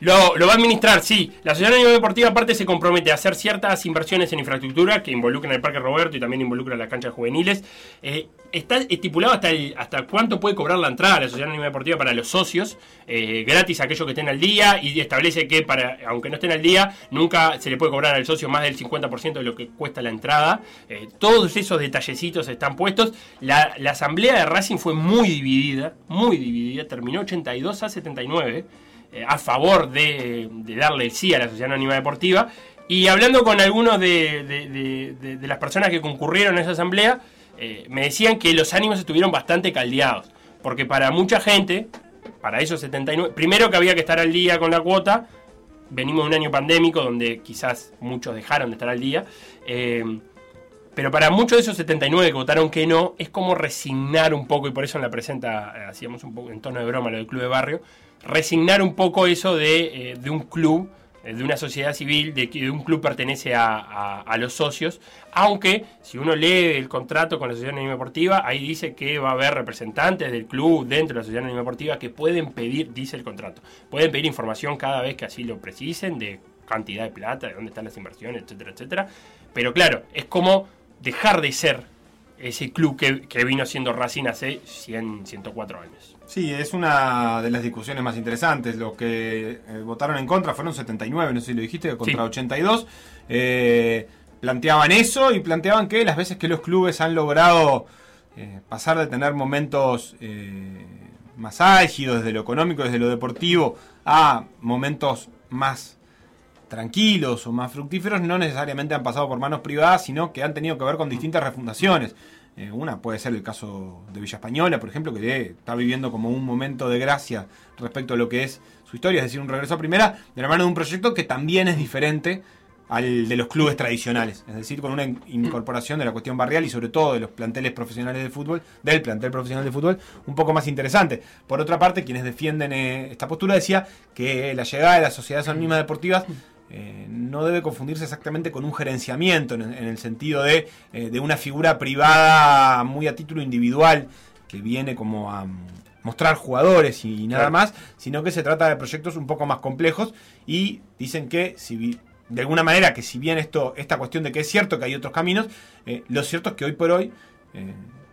S4: Lo, va a administrar, sí. La Sociedad Anónima Deportiva aparte se compromete a hacer ciertas inversiones en infraestructura que involucran el Parque Roberto y también involucran las canchas juveniles. Eh, está estipulado hasta, el- hasta cuánto puede cobrar la entrada a la Sociedad Anónima Deportiva para los socios, eh, gratis a aquellos que estén al día y establece que para aunque no estén al día, nunca se le puede cobrar al socio más del 50% de lo que cuesta la entrada. Eh, todos esos detallecitos están puestos. La, la asamblea de Racing fue muy dividida, muy dividida, terminó 82 a 79 eh, a favor de, de darle el sí a la Sociedad Anónima Deportiva. Y hablando con algunos de, de- de- las personas que concurrieron a esa asamblea, eh, me decían que los ánimos estuvieron bastante caldeados. Porque para mucha gente, para esos 79, primero que había que estar al día con la cuota, venimos de un año pandémico donde quizás muchos dejaron de estar al día. eh, pero para muchos de esos 79 que votaron que no, es como resignar un poco, y por eso en la presenta hacíamos un poco en tono de broma lo del club de barrio, resignar un poco eso de, eh, de un club, eh, de una sociedad civil, de que un club pertenece a, a- los socios, aunque si uno lee el contrato con la Sociedad Anónima Deportiva, ahí dice que va a haber representantes del club dentro de la Sociedad Anónima Deportiva que pueden pedir, dice el contrato, pueden pedir información cada vez que así lo precisen de cantidad de plata, de dónde están las inversiones, etcétera, etcétera. Pero claro, es como dejar de ser ese club que, que vino siendo Racing hace 100, 104 años.
S3: Sí, es una de las discusiones más interesantes. Los que eh, votaron en contra fueron 79, no sé si lo dijiste, contra
S4: Sí.
S3: 82. Eh, planteaban eso y planteaban que las veces que los clubes han logrado eh, pasar de tener momentos eh, más álgidos desde lo económico, desde lo deportivo, a momentos más tranquilos o más fructíferos, no necesariamente han pasado por manos privadas, sino que han tenido que ver con distintas refundaciones. Eh, una puede ser el caso de Villa Española, por ejemplo, que está viviendo como un momento de gracia respecto a lo que es su historia, es decir, un regreso a primera, de la mano de un proyecto que también es diferente al de los clubes tradicionales, es decir, con una in- incorporación de la cuestión barrial y sobre todo de los planteles profesionales de fútbol, del plantel profesional de fútbol, un poco más interesante. Por otra parte, quienes defienden eh, esta postura decía que la llegada de las sociedades anónimas deportivas eh, no debe confundirse exactamente con un gerenciamiento, en, en el sentido de, eh, de una figura privada muy a título individual, que viene como a mm, mostrar jugadores y nada
S4: Claro.
S3: más, sino que se trata de proyectos un poco más complejos y dicen que si de alguna manera que si bien esto esta cuestión de que es cierto que hay otros caminos, eh, lo cierto es que hoy por hoy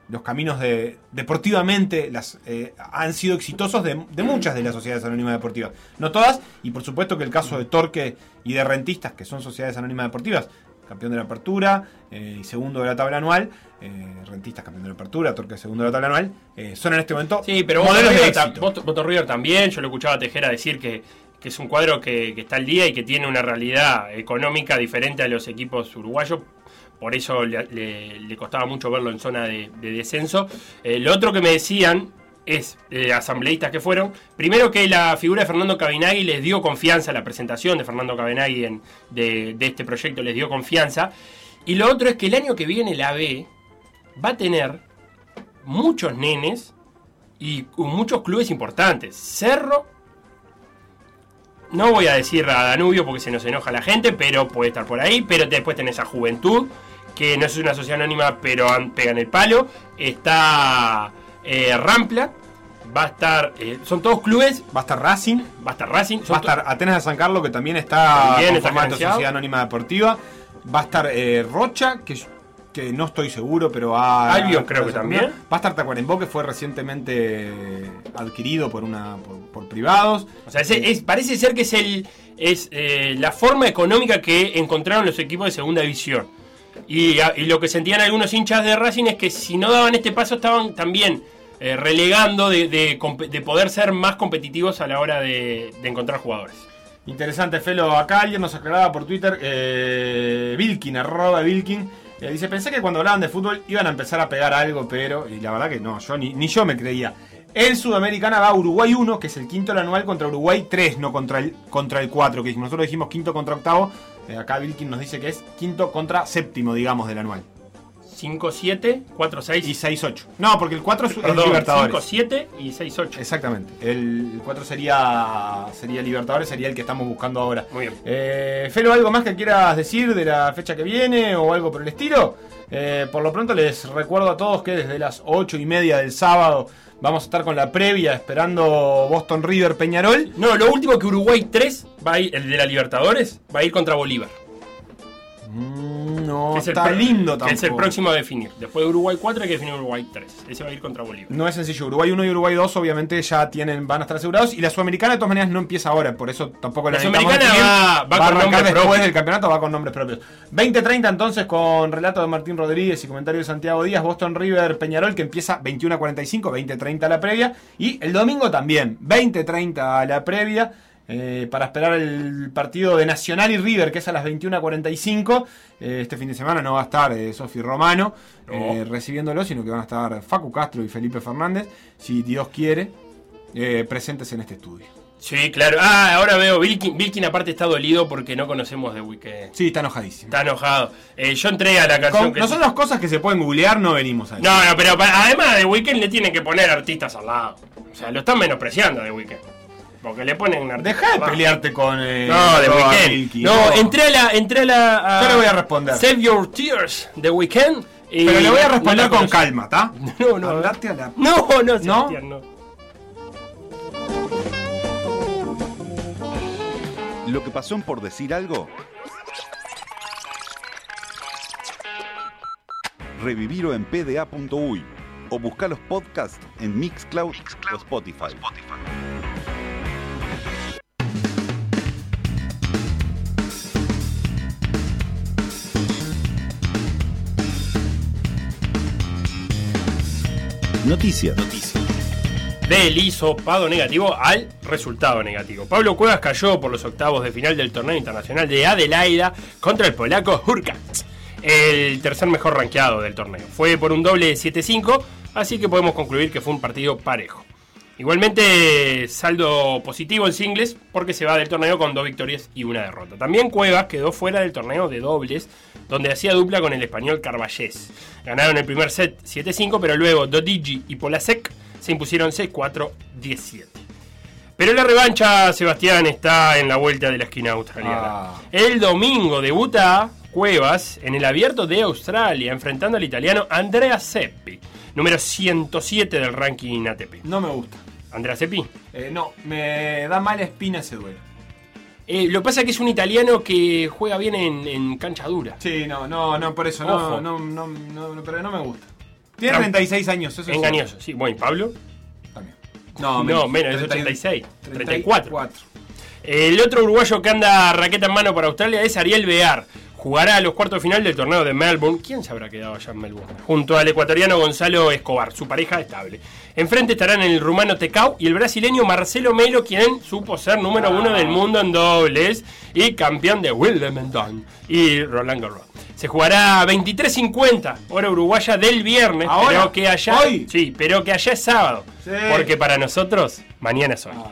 S3: los caminos de deportivamente las eh, han sido exitosos de, de muchas de las sociedades anónimas deportivas, no todas y por supuesto que el caso de Torque y de Rentistas que son sociedades anónimas deportivas campeón de la apertura eh, y segundo de la tabla anual, eh, Rentistas campeón de la apertura, Torque segundo de la tabla anual, eh, son en este momento
S4: Sí, pero
S3: modelos de
S4: River,
S3: éxito.
S4: Boto- Boto River también, yo lo escuchaba a Tejera decir que, que es un cuadro que, que está al día y que tiene una realidad económica diferente a los equipos uruguayos por eso le, costaba mucho verlo en zona de, de descenso. Eh, lo otro que me decían es, eh, asambleístas que fueron, primero que la figura de Fernando Cabinagui les dio confianza, la presentación de Fernando Cabinagui en- de, de este proyecto les dio confianza, y lo otro es que el año que viene la B va a tener muchos nenes y muchos clubes importantes. Cerro, no voy a decir a Danubio porque se nos enoja la gente, pero puede estar por ahí. Pero después tenés a Juventud, que no es una sociedad anónima, pero pegan el palo. Está eh, Rampla, va a estar. eh, son todos clubes,
S3: Va a estar Racing,
S4: va a estar Racing.
S3: va a estar Atenas de San Carlos, que también está en
S4: financiado.
S3: Sociedad Anónima Deportiva. Va a estar eh, Rocha, que, que no estoy seguro, pero va
S4: Albion creo que también.
S3: Va a estar Tacuarembó, que fue recientemente adquirido por una por, por privados.
S4: O sea, ese- es- parece ser que es el es eh, la forma económica que encontraron los equipos de segunda división. Y, a- y lo que sentían algunos hinchas de Racing es que si no daban este paso estaban también eh, relegando de, de compe- de poder ser más competitivos a la hora de, de encontrar jugadores.
S3: Interesante, Felo. Acá alguien nos aclaraba por Twitter, eh, Vilkin, arroba Vilkin. Eh, dice, pensé que cuando hablaban de fútbol iban a empezar a pegar algo, pero... Y la verdad que no, yo ni, yo me creía. En Sudamericana va Uruguay 1, que es el quinto del anual, contra Uruguay 3, no contra el, contra el 4, que nosotros dijimos quinto contra octavo. eh, acá Vilkin nos dice que es quinto contra séptimo, digamos, del anual.
S4: 5-7, 4-6.
S3: Y 6-8. No, porque el 4 es, es
S4: Perdón,
S3: Libertadores.
S4: 5-7 y 6-8.
S3: Exactamente. El 4 sería, sería Libertadores, sería el que estamos buscando ahora.
S4: Muy bien.
S3: Eh, Felo, ¿algo más que quieras decir de la fecha que viene o algo por el estilo? Eh, por lo pronto les recuerdo a todos que desde las 8 y media del sábado vamos a estar con la previa esperando Boston River Peñarol.
S4: No, lo último que Uruguay 3 va a ir, el de la Libertadores, va a ir contra Bolívar.
S3: Mm, no,
S4: que es el
S3: está
S4: pro-
S3: lindo
S4: que es el
S3: tampoco.
S4: próximo a definir. Después de Uruguay 4 hay que definir Uruguay 3. Ese va a ir contra Bolívar.
S3: No es sencillo. Uruguay 1 y Uruguay 2 obviamente ya tienen, van a estar asegurados. Y la Sudamericana de todas maneras no empieza ahora. Por eso tampoco
S4: La
S3: necesitamos
S4: Sudamericana
S3: definir.
S4: va- va
S3: a arrancar después
S4: propios.
S3: del campeonato, va con nombres propios. 20-30 entonces con relato de Martín Rodríguez y comentario de Santiago Díaz. Boston River Peñarol que empieza 21-45, 20-30 la previa. Y el domingo también, 20-30 la previa. Eh, para esperar el partido de Nacional y River, que es a las 21.45. Eh, este fin de semana no va a estar eh, Sofi Romano recibiéndolo, sino que van a estar Facu Castro y Felipe Fernández, si Dios quiere, presentes en este estudio.
S4: Sí, claro. Ah, ahora veo, Vilkin, Vilkin aparte está dolido porque no conocemos de Weekend.
S3: Sí, está enojadísimo.
S4: Está enojado. Eh, yo entré a la canción
S3: Con
S4: que...
S3: nosotros cosas que se pueden googlear no venimos a
S4: No, no, pero además de Weekend le tienen que poner artistas al lado. O sea, lo están menospreciando de Weekend. Porque le ponen artistas
S3: Deja de pelearte con eh,
S4: No, de Weekend.
S3: Milky,
S4: No, entré a la. Entré a la a-
S3: Yo le voy a responder.
S4: Save Your Tears de Weekend. y
S3: Pero le voy a
S4: no
S3: responder
S4: la
S3: con calma, ¿está?
S4: No, no.
S3: Andate a la...
S4: No, no, Sebastián, no.
S5: Lo que pasó en por decir algo. Revivirlo en pda.uy o buscar los podcasts en Mixcloud, o Spotify. Noticias.
S4: Del hisopado negativo al resultado negativo. Pablo Cuevas cayó por los octavos de final del torneo internacional de Adelaida contra el polaco Hurkacz, el tercer mejor rankeado del torneo. Fue por un doble de 7-5, así que podemos concluir que fue un partido parejo. Igualmente, saldo positivo en singles porque se va del torneo con dos victorias y una derrota. También Cuevas quedó fuera del torneo de dobles, donde hacía dupla con el español Carballés. Ganaron el primer set 7-5, pero luego Dodigi y Polasek se impusieron 6-4-17. Pero la revancha, Sebastián, está en la vuelta de la esquina australiana.
S3: Ah.
S4: El domingo debuta Cuevas en el abierto de Australia, enfrentando al italiano Andrea Seppi, número 107 del ranking ATP.
S3: No me gusta.
S4: Andrea Seppi.
S3: Eh, no, me da mala espina ese duelo.
S4: Eh, lo que pasa es que es un italiano que juega bien en, en cancha dura.
S3: Sí, no, no, no, por eso,
S4: Ojo.
S3: no, no, no, no, no, pero no me gusta. Tiene
S4: Tram-
S3: 36 años, eso sí.
S4: Engañoso, sí. Bueno, ¿y Pablo?
S3: También.
S4: No, menos, es 86, 34.
S3: 34.
S4: El otro uruguayo que anda raqueta en mano para Australia es Ariel Bear jugará a los cuartos de final del torneo de Melbourne. ¿Quién se habrá quedado allá en Melbourne? Junto al ecuatoriano Gonzalo Escobar, su pareja estable. Enfrente estarán el rumano Tecau y el brasileño Marcelo Melo, quien supo ser número uno del mundo en dobles y campeón de Wimbledon y Roland Garros. Se jugará a 23.50, hora uruguaya del viernes. Pero que allá,
S8: ¿Hoy?
S4: Sí, pero que allá es sábado.
S8: Sí.
S4: Porque para nosotros, mañana es hoy.
S8: Ah,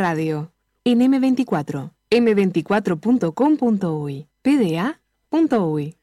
S9: radio. En M24, m24.com.uy, pda.uy.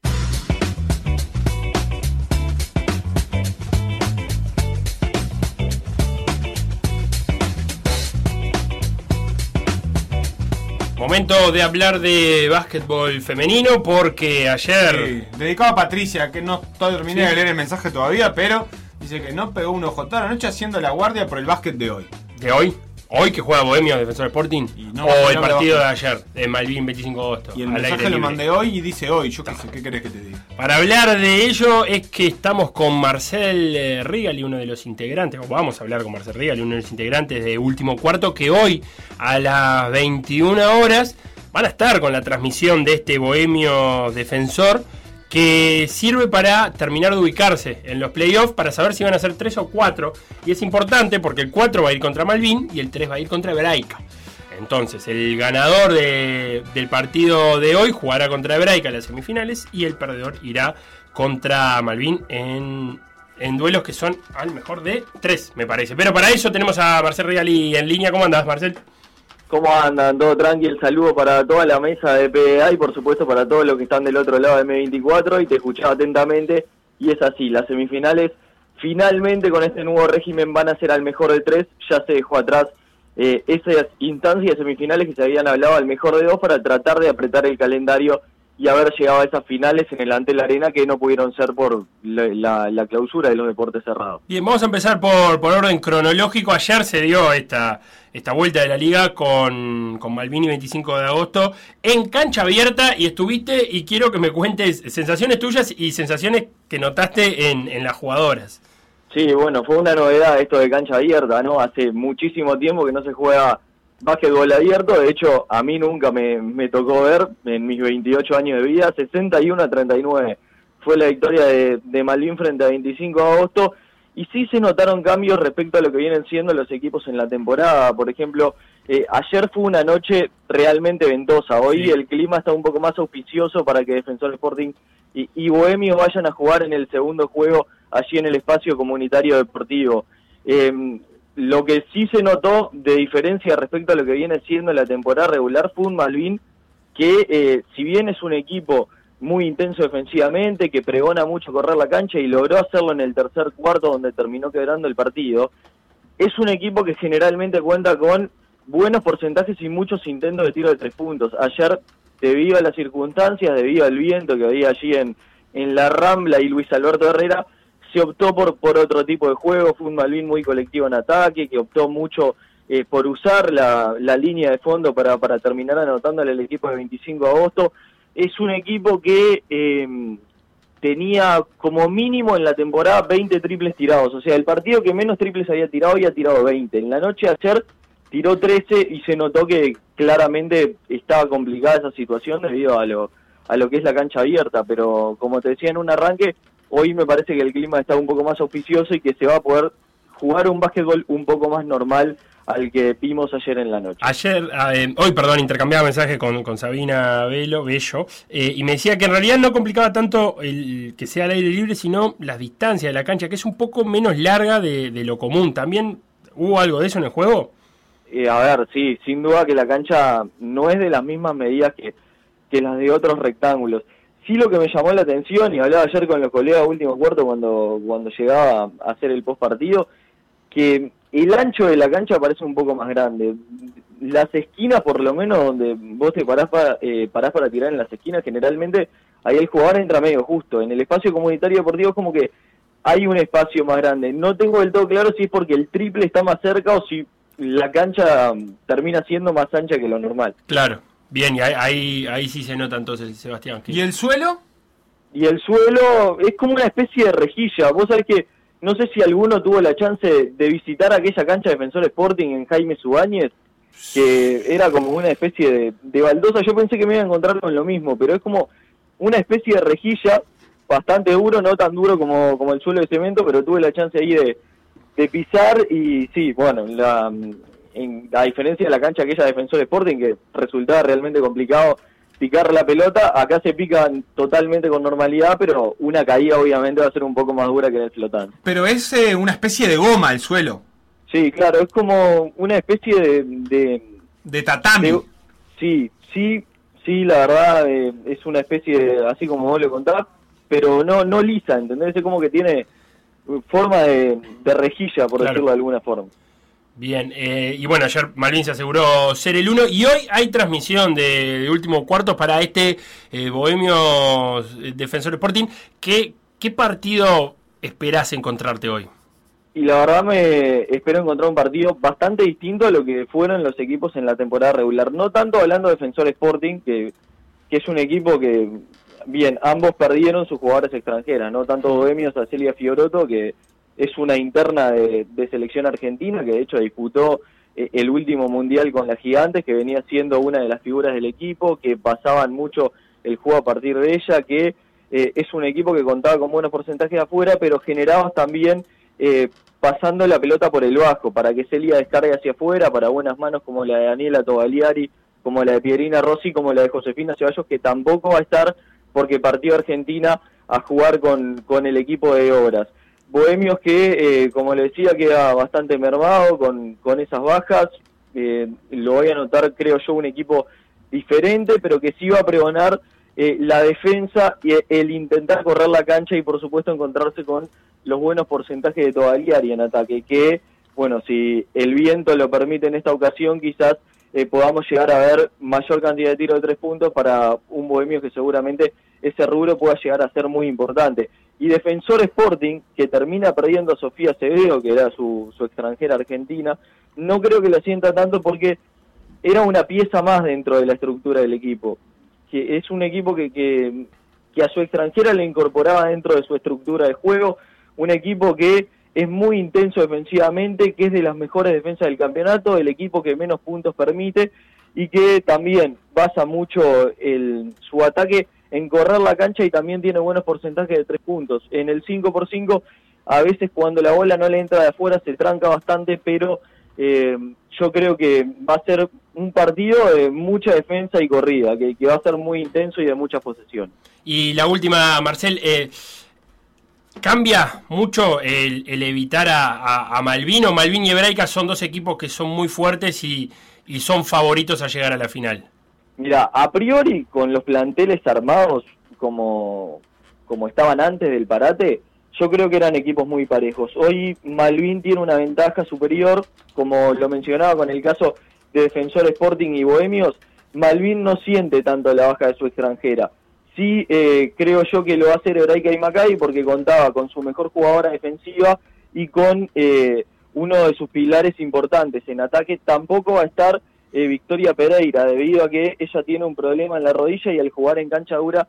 S4: Momento de hablar de básquetbol femenino porque ayer...
S3: Sí, a Patricia, que no terminé
S4: sí.
S3: de leer el mensaje todavía, pero dice que no pegó un ojo toda la noche haciendo la guardia por el básquet de hoy.
S4: ¿De hoy? ¿Hoy que juega Bohemia Defensor Sporting?
S3: no,
S4: ¿O el partido de ayer, de Malvin 25 de agosto?
S3: Y el mensaje lo mandé hoy y dice hoy, yo qué sé, ¿qué querés que te diga?
S4: Para hablar de ello es que estamos con Marcel eh, Rigali, uno de los integrantes, o vamos a hablar con Marcel Rigali, uno de los integrantes de Último Cuarto, que hoy a las 21 horas van a estar con la transmisión de este Bohemio Defensor que sirve para terminar de ubicarse en los playoffs para saber si van a ser 3 o 4 y es importante porque el 4 va a ir contra Malvin y el 3 va a ir contra Hebraica. Entonces, el ganador de- del partido de hoy jugará contra Hebraica en las semifinales y el perdedor irá contra Malvin en, en duelos que son al mejor de tres, me parece. Pero para eso tenemos a Marcel Regali en línea. ¿Cómo andás, Marcel?
S10: ¿Cómo andan? Todo tranquilo. Saludo para toda la mesa de PDA y por supuesto para todos los que están del otro lado de M24 y te escuchaba atentamente. Y es así, las semifinales finalmente con este nuevo régimen van a ser al mejor de tres. Ya se dejó atrás eh, esas instancias semifinales que se habían hablado al mejor de dos para tratar de apretar el calendario y haber llegado a esas finales en el Antel Arena que no pudieron ser por la, la- la clausura de los deportes cerrados.
S4: Bien, vamos a empezar por, por orden cronológico. Ayer se dio esta, esta vuelta de la liga con, con Malvini 25 de agosto en cancha abierta y estuviste y quiero que me cuentes sensaciones tuyas y sensaciones que notaste en, en las jugadoras.
S10: Sí, bueno, fue una novedad esto de cancha abierta, ¿no? Hace muchísimo tiempo que no se juega básquetbol abierto, de hecho a mí nunca me, me tocó ver en mis 28 años de vida, 61 a 39 fue la victoria de, de Malvin frente a 25 de agosto y sí se notaron cambios respecto a lo que vienen siendo los equipos en la temporada, por ejemplo, eh, ayer fue una noche realmente ventosa, hoy
S4: Sí.
S10: el clima está un poco más auspicioso para que Defensor Sporting y, y Bohemio vayan a jugar en el segundo juego allí en el espacio comunitario deportivo. Eh, lo que sí se notó de diferencia respecto a lo que viene siendo la temporada regular fue un Malvin que eh, si bien es un equipo muy intenso defensivamente, que pregona mucho correr la cancha y logró hacerlo en el tercer cuarto donde terminó quebrando el partido, es un equipo que generalmente cuenta con buenos porcentajes y muchos intentos de tiro de tres puntos. Ayer, debido a las circunstancias, debido al viento que había allí en, en la Rambla y Luis Alberto Herrera, optó por, por otro tipo de juego, fue un Malvin muy colectivo en ataque, que optó mucho eh, por usar la, línea de fondo para, terminar anotándole al equipo de 25 de agosto. Es un equipo que eh, tenía como mínimo en la temporada 20 triples tirados, o sea, el partido que menos triples había tirado había tirado 20. En la noche ayer tiró 13 y se notó que claramente estaba complicada esa situación debido a lo, a lo que es la cancha abierta, pero como te decía en un arranque, hoy me parece que el clima está un poco más auspicioso y que se va a poder jugar un básquetbol un poco más normal al que vimos ayer en la noche.
S4: Ayer, eh, hoy, perdón, intercambiaba mensajes con, con Sabina Velo, Bello, eh, y me decía que en realidad no complicaba tanto el que sea al aire libre, sino las distancias de la cancha, que es un poco menos larga de, de lo común. ¿También hubo algo de eso en el juego?
S10: Eh, a ver, sí, sin duda que la cancha no es de las mismas medidas que, que las de otros rectángulos. Sí lo que me llamó la atención, y hablaba ayer con los colegas último cuarto cuando, cuando llegaba a hacer el post partido, que el ancho de la cancha parece un poco más grande. Las esquinas, por lo menos donde vos te parás para, eh, parás para tirar en las esquinas, generalmente ahí el jugador entra medio justo. En el espacio comunitario deportivo es como que hay un espacio más grande. No tengo del todo claro si es porque el triple está más cerca o si la cancha termina siendo más ancha que lo normal.
S4: Claro. Bien, y ahí, ahí, ahí sí se nota entonces, Sebastián.
S3: ¿Y el suelo?
S10: Y el suelo es como una especie de rejilla. Vos sabés que no sé si alguno tuvo la chance de visitar aquella cancha de Defensor Sporting en Jaime Subáñez, que era como una especie de, de baldosa. Yo pensé que me iba a encontrar con lo mismo, pero es como una especie de rejilla bastante duro, no tan duro como, como el suelo de cemento, pero tuve la chance ahí de, de pisar y sí, bueno, la, en, a diferencia de la cancha aquella de Defensor Sporting, que resultaba realmente complicado picar la pelota, acá se pican totalmente con normalidad, pero una caída obviamente va a ser un poco más dura que en el flotante.
S3: Pero es eh, una especie de goma el suelo.
S10: Sí, claro, es como una especie de... de
S3: De tatami.
S10: de- sí, sí, sí, la verdad eh, es una especie de, así como vos lo contás, pero no no lisa, ¿entendés? Es como que tiene forma de, de rejilla, por
S4: Claro.
S10: decirlo de alguna forma.
S4: Bien, eh, y bueno, ayer Malvin se aseguró ser el uno y hoy hay transmisión de, último cuarto para este eh, Bohemio eh, Defensor Sporting. ¿Qué, ¿Qué partido esperás encontrarte hoy?
S10: Y la verdad me espero encontrar un partido bastante distinto a lo que fueron los equipos en la temporada regular. No tanto hablando de Defensor Sporting, que, que es un equipo que, bien, ambos perdieron sus jugadores extranjeras, no tanto Bohemios a Celia Fioroto, que es una interna de, de selección argentina, que de hecho disputó eh, el último mundial con las gigantes, que venía siendo una de las figuras del equipo, que pasaban mucho el juego a partir de ella, que eh, es un equipo que contaba con buenos porcentajes afuera, pero generaba también eh, pasando la pelota por el bajo, para que Celia descargue hacia afuera, para buenas manos como la de Daniela Tobaliari, como la de Pierina Rossi, como la de Josefina Ceballos, que tampoco va a estar porque partió Argentina a jugar con, con el equipo de obras. Bohemios que, eh, como le decía, queda bastante mermado con, con esas bajas. Eh, lo voy a notar, creo yo, un equipo diferente, pero que sí va a pregonar eh, la defensa y el intentar correr la cancha y, por supuesto, encontrarse con los buenos porcentajes de Tobaliari en ataque. Que, bueno, si el viento lo permite en esta ocasión, quizás eh, podamos llegar a ver mayor cantidad de tiros de tres puntos para un Bohemio que seguramente ese rubro pueda llegar a ser muy importante. Y Defensor Sporting, que termina perdiendo a Sofía Acevedo, que era su, su extranjera argentina, no creo que lo sienta tanto porque era una pieza más dentro de la estructura del equipo. Que es un equipo que, que, que a su extranjera le incorporaba dentro de su estructura de juego, un equipo que es muy intenso defensivamente, que es de las mejores defensas del campeonato, el equipo que menos puntos permite y que también basa mucho el, su ataque en correr la cancha y también tiene buenos porcentajes de tres puntos. En el 5x5, a veces cuando la bola no le entra de afuera se tranca bastante, pero eh, yo creo que va a ser un partido de mucha defensa y corrida, que, va a ser muy intenso y de mucha posesión.
S4: Y la última, Marcel, eh, ¿cambia mucho el, evitar a, a, a, Malvin o Malvin y Hebraica son dos equipos que son muy fuertes y, y son favoritos a llegar a la final?
S10: Mira, a priori, con los planteles armados como, como estaban antes del parate, yo creo que eran equipos muy parejos. Hoy Malvin tiene una ventaja superior, como lo mencionaba con el caso de Defensor Sporting y Bohemios, Malvin no siente tanto la baja de su extranjera. Sí, eh, creo yo que lo va a hacer y Macay porque contaba con su mejor jugadora defensiva y con eh, uno de sus pilares importantes en ataque. Tampoco va a estar eh, Victoria Pereira, debido a que ella tiene un problema en la rodilla y al jugar en cancha dura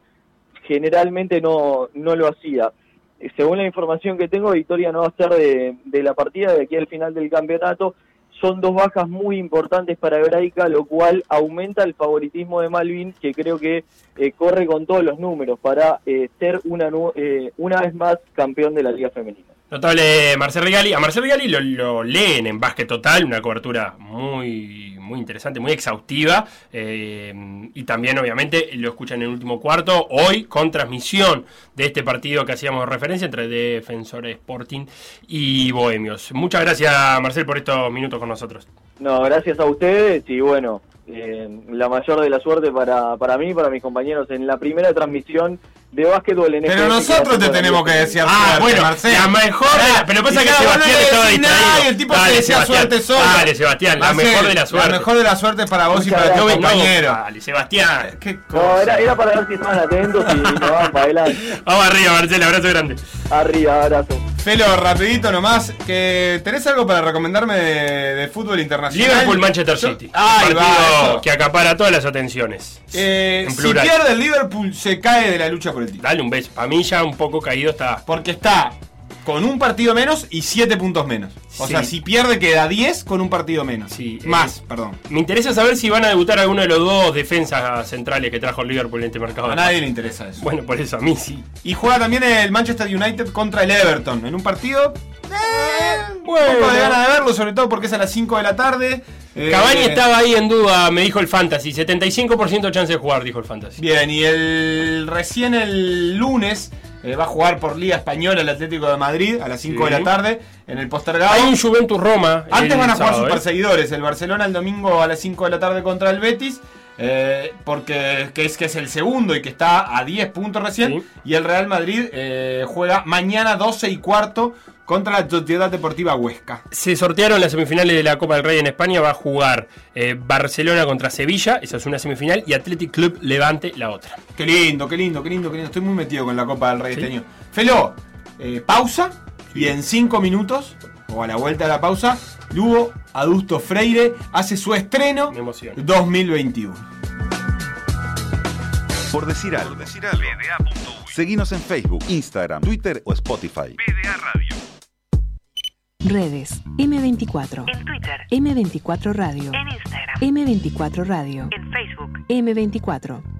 S10: generalmente no, no lo hacía. Eh, según la información que tengo, Victoria no va a de, de la partida de aquí al final del campeonato. Son dos bajas muy importantes para Hebraica, lo cual aumenta el favoritismo de Malvin, que creo que eh, corre con todos los números para eh, ser una, eh, una vez más campeón de la Liga Femenina.
S4: Notable Marcel Regali. A Marcel Regali lo, lo, leen en Básquet Total, una cobertura muy, muy interesante, muy exhaustiva. Eh, y también, obviamente, lo escuchan en el último cuarto, hoy con transmisión de este partido que hacíamos referencia entre Defensores Sporting y Bohemios. Muchas gracias, Marcel, por estos minutos con nosotros.
S10: No, gracias a ustedes y bueno, eh, la mayor de la suerte para, para mí y para mis compañeros en la primera transmisión de básquetbol en
S3: Pero nosotros te tenemos que decir
S4: Ah,
S3: suerte,
S4: bueno,
S3: Marcelo.
S4: la mejor la- pero pasa
S3: Y
S4: que Sebastián
S3: le
S4: estaba distraído.
S3: y el tipo
S4: Dale,
S3: se decía
S4: Sebastián.
S3: suerte solo.
S4: Dale, Sebastián, la
S3: Marcel,
S4: mejor de la suerte.
S3: La mejor de la suerte para vos y para tu compañero.
S4: Dale, Sebastián.
S3: Qué
S10: No,
S3: cosa.
S10: era, era para ver si estaban atentos y nos van para adelante.
S4: Vamos arriba, Marcelo, abrazo grande.
S10: Arriba, abrazo.
S3: Felo, rapidito nomás, que ¿tenés algo para recomendarme de, de fútbol internacional?
S4: Liverpool-Manchester
S3: Yo-
S4: City. Partido
S3: eso.
S4: que acapara todas las atenciones.
S3: Eh,
S4: en
S3: si
S4: plural.
S3: pierde el Liverpool, se cae de la lucha por el título.
S4: Dale un beso. A mí ya un poco caído está.
S3: Porque está con un partido menos y 7 puntos menos. O
S4: Sí.
S3: sea, si pierde queda 10 con un partido menos.
S4: Sí,
S3: Más,
S4: eh,
S3: perdón.
S4: Me interesa saber si van a debutar alguno de los dos defensas centrales que trajo el Liverpool en este mercado.
S3: A nadie le interesa eso.
S4: Bueno, por eso a mí sí.
S3: Y juega también el Manchester United contra el Everton. En un partido. Eh, un
S4: bueno.
S3: poco de ganas de verlo, sobre todo porque es a las 5 de la tarde. Eh,
S4: Cavani estaba ahí en duda, me dijo el Fantasy. 75% de chance de jugar, dijo el Fantasy.
S3: Bien, y el recién el lunes eh, va a jugar por Liga Española el Atlético de Madrid a las 5
S4: Sí.
S3: de la tarde en el postergado.
S4: Hay un Juventus Roma.
S3: Antes van a jugar
S4: sábado,
S3: sus
S4: ¿eh?
S3: perseguidores. El Barcelona el domingo a las 5 de la tarde contra el Betis. Eh, porque que es, que es el segundo y que está a 10 puntos recién. Y el Real Madrid eh, juega mañana 12 y cuarto contra la Sociedad Deportiva Huesca.
S4: Se sortearon las semifinales de la Copa del Rey en España. Va a jugar eh, Barcelona contra Sevilla, esa es una semifinal, y Athletic Club Levante, la otra.
S3: Qué lindo, qué lindo, qué lindo, qué lindo. Estoy muy metido con la Copa del Rey este año. Felo, pausa y en 5 minutos, o a la vuelta de la pausa, Lugo Adusto Freire hace su estreno 2021.
S5: Por decir algo. Seguinos en Facebook, Instagram, Twitter o Spotify.
S9: Redes M24. En Twitter. M24 Radio. En Instagram. M24 Radio. En Facebook. M24.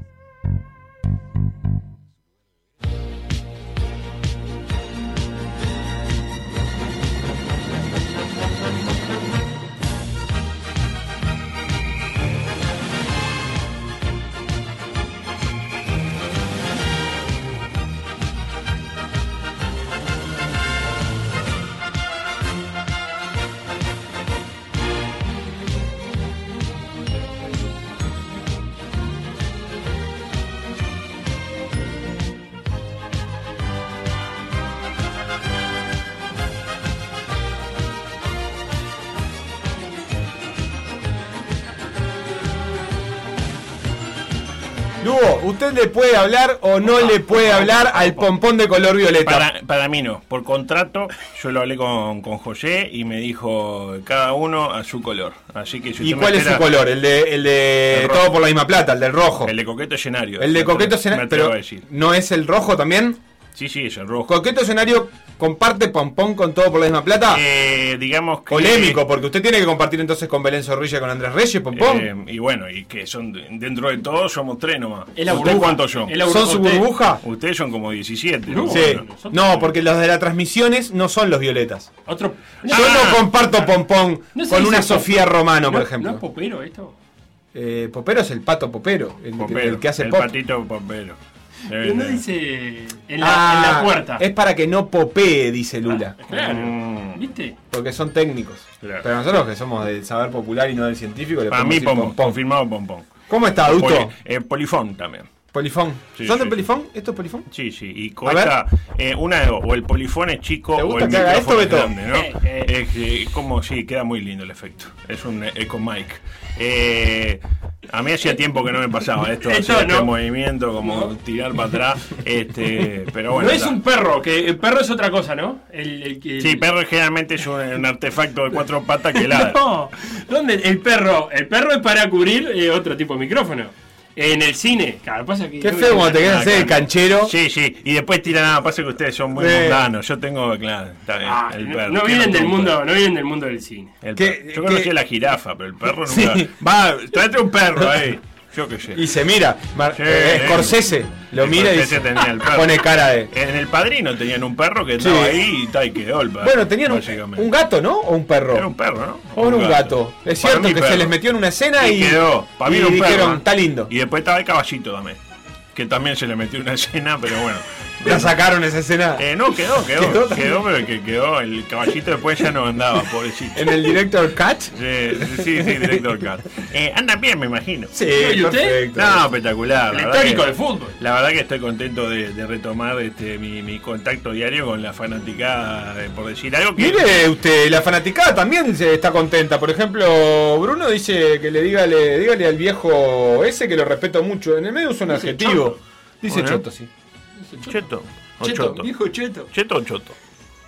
S3: ¿Usted le puede hablar o no le puede hablar al pompón de color violeta?
S11: Para, para mí no. Por contrato, yo lo hablé con, con José y me dijo cada uno a su color. Así que si
S3: ¿Y cuál es su color? El de, el de
S11: El
S3: todo por la misma plata, el del rojo.
S11: El de coqueto escenario.
S3: El de coqueto escenario. Pero. ¿no es el rojo también?
S11: Sí, sí, es el rojo.
S3: ¿Coqueto escenario comparte pompón con todo por la misma plata?
S11: Eh, digamos que.
S3: Polémico, porque usted tiene que compartir entonces con Belén Zorrilla y con Andrés Reyes, pompón.
S11: Eh, y bueno, y que son dentro de todo somos tres nomás. ¿Usted cuántos son?
S3: ¿Son su burbuja?
S11: Ustedes son como 17. ¿no?
S3: sí.
S11: Bueno.
S3: No, porque los de las transmisiones no son los violetas.
S4: Otro.
S3: Yo no comparto pompón
S4: ¿No se
S3: con una Sofía Romano, por
S4: ¿No-
S3: ejemplo.
S4: ¿No es popero esto?
S3: Eh, popero es el pato popero, el,
S11: Popero,
S3: el que hace
S11: el
S3: pop.
S11: patito popero.
S4: Pero no dice en la,
S3: Ah,
S4: en la puerta.
S3: Es para que no popee, dice Lula.
S4: Claro.
S11: Mm.
S4: ¿Viste?
S3: Porque son técnicos.
S11: Claro.
S3: Pero nosotros que somos del saber popular y no del científico, le
S11: Para mí, pompón.
S3: pompón.
S11: Confirmado pompón.
S3: ¿Cómo está, adulto?
S11: Poli- eh, polifón también.
S3: Polifón.
S11: Sí,
S3: ¿Son de
S11: sí,
S3: polifón? ¿Esto es polifón?
S11: Sí, sí. Y
S3: A
S11: cuesta eh, una de dos. O el polifón es chico
S3: ¿Te
S11: o
S3: gusta
S11: el
S3: que haga esto,
S11: es
S3: Beto?
S11: grande, ¿no?
S3: Eh,
S11: Es que, como, sí, queda muy lindo el efecto. Es un eh, Eco Mic. A mí hacía tiempo que no me pasaba esto,
S4: Esto
S11: hacer este
S4: no.
S11: movimiento, como tirar para atrás. Este, pero bueno.
S4: no es un perro, que el perro es otra cosa, ¿no? El, el que-
S11: Sí, perro generalmente es un, un artefacto de cuatro patas que ladra.
S4: No, ¿dónde? El perro, el perro es para cubrir eh, otro tipo de micrófono. En el cine, claro, pasa que.
S3: Qué feo cuando te quedas hacer el canchero.
S11: Sí, sí, y después tira nada, pasa que ustedes son muy
S3: Sí.
S11: mundanos. Yo tengo, claro, está bien,
S4: Ah,
S11: el
S4: no,
S11: perro.
S4: no
S11: ¿Qué
S4: vienen del mundo, no vienen del mundo del cine.
S11: El
S3: ¿Qué-
S11: perro. Yo
S3: qué-
S11: conocía la jirafa, pero el perro
S3: Sí.
S11: nunca. Va, tráete un perro ahí. Yo qué sé.
S3: Y se mira. Mar-
S11: Sí,
S3: eh, Scorsese lo mira y
S11: Scorsese
S3: dice,
S11: tenía el perro.
S3: pone cara de...
S11: En el padrino tenían un perro que estaba
S3: Sí.
S11: ahí y, ta, y quedó el perro.
S3: Bueno, tenían un, un gato, ¿no? ¿O un perro?
S11: Era un perro, ¿no?
S3: O era un gato. Es
S11: Para
S3: cierto que
S11: perro.
S3: se les metió en una escena y,
S11: y quedó. Para mí
S3: y
S11: era un perro,
S3: dijeron, está lindo.
S11: Y después estaba el caballito también. Que también se le metió una escena, pero bueno.
S3: La sacaron esa escena.
S11: Eh, no, quedó, quedó.
S3: Quedó
S11: pero que quedó. El caballito después ya no andaba, pobrecito.
S3: En el director cut.
S11: Sí, sí, sí, director Cat. Eh, anda bien, me imagino.
S3: Sí,
S4: ¿Y usted?
S3: perfecto.
S11: No, espectacular.
S4: El histórico del fútbol.
S11: La verdad que estoy contento de, de retomar este, mi, mi contacto diario con la fanaticada, eh, por decir algo que...
S3: Mire usted, la fanaticada también se está contenta. Por ejemplo, Bruno dice que le dígale, dígale al viejo ese que lo respeto mucho. En el medio usa un adjetivo. Dice
S11: Bueno.
S3: choto, sí.
S11: Cheto. O
S4: Cheto,
S11: choto.
S4: viejo cheto.
S11: ¿Cheto o choto?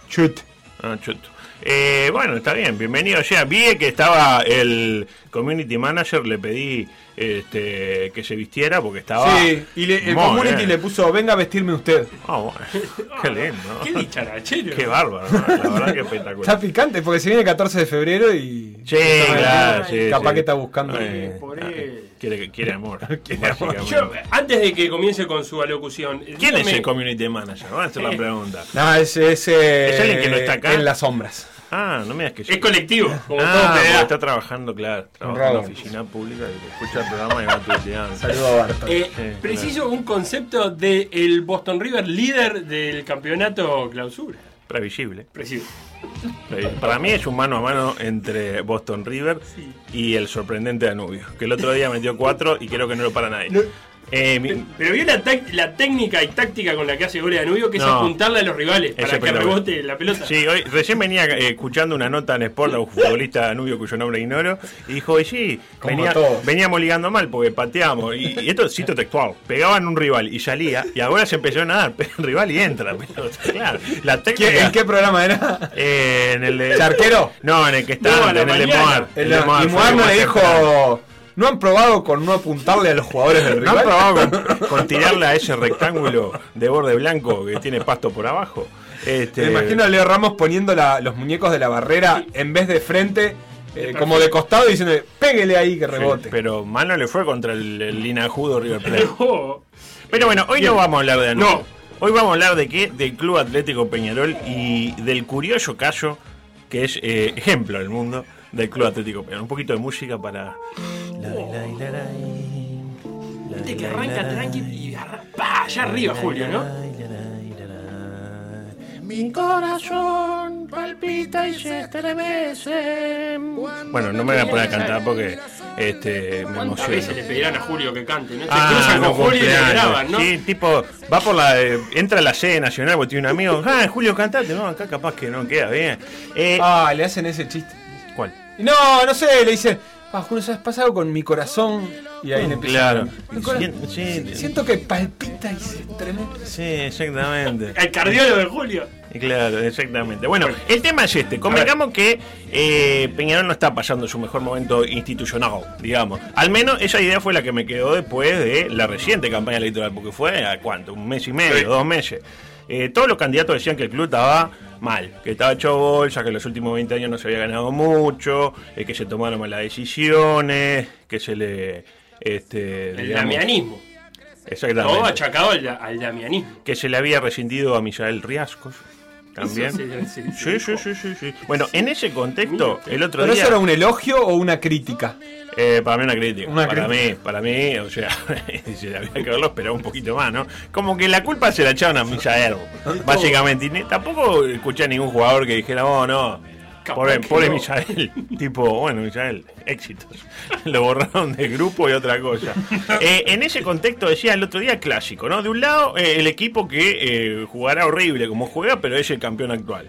S3: Chut.
S11: Ah, choto. Eh, bueno, está bien, bienvenido ya. Vi que estaba el community manager, le pedí este, que se vistiera porque estaba.
S3: Sí, y le- el community
S11: bien.
S3: le puso, venga a vestirme usted.
S11: Ah. Qué lindo.
S4: Qué dicharachero.
S11: Qué bárbaro, ¿no? la verdad que espectacular.
S3: Está picante porque se viene el 14 de febrero y.
S11: Sí, claro, sí,
S3: Capaz
S11: sí.
S3: que está buscando.
S11: Eh,
S4: por él.
S11: quiere, quiere amor.
S3: Quiere amor.
S4: Yo, antes de que comience con su alocución.
S11: ¿Quién es el community manager? Vamos a hacer la
S4: Eh.
S11: pregunta.
S3: No, es, es, eh,
S11: ¿Es alguien que no está acá?
S3: En las sombras.
S11: Ah, no me digas que
S4: Es colectivo, como todo
S11: Ah, está trabajando, claro. Trabaja en la oficina pública y escucha el programa y va tuiteando.
S3: Saludos a Barton.
S4: Eh,
S11: Sí,
S4: preciso un concepto del Boston River líder del campeonato clausura.
S11: Previsible.
S4: Preciso.
S11: Previ- Para mí es un mano a mano entre Boston River y el sorprendente Danubio, que el otro día metió cuatro y creo que no lo para nadie. Eh, mi-
S4: Pero vio la, la técnica y táctica con la que hace goles Danubio, que es apuntarle a los rivales
S11: Es
S4: para que rebote la pelota.
S11: Sí, hoy recién venía eh, escuchando una nota en Sport de un futbolista danubio cuyo nombre ignoro y dijo, y sí, venía- veníamos ligando mal porque pateamos y, y esto es cito textual, pegaban un rival y salía y ahora se empezó a nadar, pega el rival y entra. Pero, claro, la técnica,
S3: ¿Qué- ¿En qué programa era?
S11: Eh, en el de...
S3: ¿Charquero?
S11: No, en el que está
S3: No,
S11: en el de. Moar.
S3: El
S11: El de Moar
S3: y
S11: fue
S3: Moar no le
S11: temprano.
S3: ¿No han probado con no apuntarle a los jugadores del
S11: ¿No
S3: rival?
S11: han probado con, con tirarle a ese rectángulo de borde blanco que tiene pasto por abajo? Este,
S3: Me imagino a Leo Ramos poniendo la- los muñecos de la barrera en vez de frente, eh, como de costado, diciendo, péguele ahí que
S11: Sí,
S3: rebote.
S11: pero mal no le fue contra el, el linajudo River Plate. Pero bueno, hoy
S4: Bien.
S11: no vamos a hablar de Danubio.
S4: No.
S11: Hoy vamos a hablar de qué? Del Club Atlético Peñarol y del curioso caso que es eh, ejemplo del mundo del Club Atlético Peñarol. Un poquito de música para...
S4: Viste que arranca tranqui y arra- pa, allá arriba, Julio, ¿no?
S11: Mi corazón palpita y se estremece. Bueno, no me voy a poner a cantar porque este, me
S4: ¿Cuántas
S11: emociono.
S4: veces le pedirán a Julio que cante? ¿no? Se
S11: Ah,
S4: cruzan
S11: no,
S4: con Julio y le graban, ¿no?
S11: Sí, tipo, va por la. eh, entra a la sede nacional porque tiene un amigo. Ah, Julio, cantate. No, acá capaz que no queda bien. Eh,
S3: Ah, le hacen ese chiste.
S11: ¿Cuál?
S3: No, no sé, le dicen, ah, Julio, ¿sabes? Pasa algo con mi corazón. Y ahí le empieza
S11: Claro. Sí,
S3: Siento que palpita y se estremece.
S11: Sí, exactamente.
S4: El cardiólogo de Julio.
S11: Claro, exactamente. Bueno, el tema es este. Convengamos que eh, Peñarol no está pasando su mejor momento institucional, digamos. Al menos esa idea fue la que me quedó después de la reciente campaña electoral, porque fue a cuánto, un mes y medio,
S4: Sí.
S11: dos meses. Eh, todos los candidatos decían que el club estaba mal, que estaba hecho bolsa, que en los últimos 20 años no se había ganado mucho, eh, que se tomaron malas decisiones, que se le... Este,
S4: El
S11: digamos-
S4: damianismo.
S11: Exactamente.
S4: Todo achacado al, al damianismo.
S11: que se le había rescindido a Misael Riascos. También.
S4: Sí, sí,
S11: Sí, sí, sí, sí, sí. Bueno, en ese contexto, el otro
S3: ¿Pero
S11: día.
S3: eso era un elogio o una crítica?
S11: Eh, para mí una crítica.
S3: Una
S11: para
S3: crítica.
S11: mí, para mí, o sea, se había que haberlo esperado un poquito más, ¿no? Como que la culpa se la echaron a Misael, básicamente. Y ni- tampoco escuché a ningún jugador que dijera, oh, no. Pobre, pobre
S4: no.
S11: Misael. tipo, bueno, Misael, éxitos. Lo borraron del grupo y otra cosa. Eh, en ese contexto decía el otro día clásico, ¿no? De un lado, eh, el equipo que eh, jugará horrible como juega, pero es el campeón actual.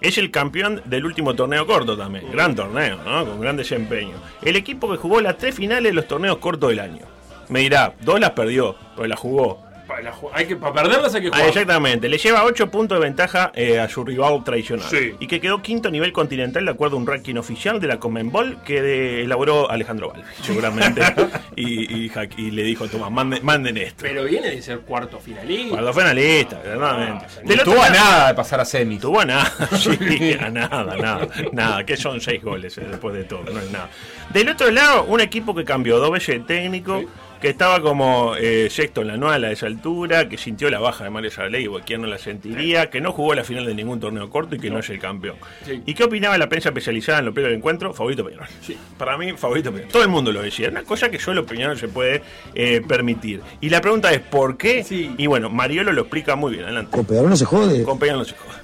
S11: Es el campeón del último torneo corto también. Gran torneo, ¿no? Con gran desempeño. El equipo que jugó las tres finales de los torneos cortos del año. Me dirá, dos las perdió, pero las jugó.
S4: Para, la hay que, para perderlas hay que
S11: Ah,
S4: jugar.
S11: exactamente, le lleva 8 puntos de ventaja eh, a su rival tradicional.
S4: Sí.
S11: Y que quedó quinto a nivel continental de acuerdo a un ranking oficial de la Conmebol que de- elaboró Alejandro Balbi, seguramente. y, y ja- y le dijo, toma, manden, manden esto.
S4: Pero viene de ser cuarto finalista.
S11: Cuando finalista, verdaderamente.
S4: Ah,
S3: No estuvo a nada de pasar a semis.
S11: Tuvo a nada, sí, a nada, nada, nada, que son seis goles eh, después de todo, no es nada. Del otro lado, un equipo que cambió dos veces de técnico, que estaba como eh, sexto en la anual a esa altura, que sintió la baja de Mario Sarley, o quien no la sentiría, que no jugó la final de ningún torneo corto y que no, es el campeón.
S4: Sí.
S11: ¿Y qué opinaba la prensa especializada en lo previos del encuentro? Favorito Peñarol. Para mí, favorito Peñarol. Todo el mundo lo decía, una cosa que solo Peñarol se puede eh, permitir. Y la pregunta es, ¿por qué?
S4: Sí.
S11: Y bueno, Mariolo lo explica muy bien, adelante.
S12: Con Peñarol no se jode.
S11: Con Peñarol no se joda,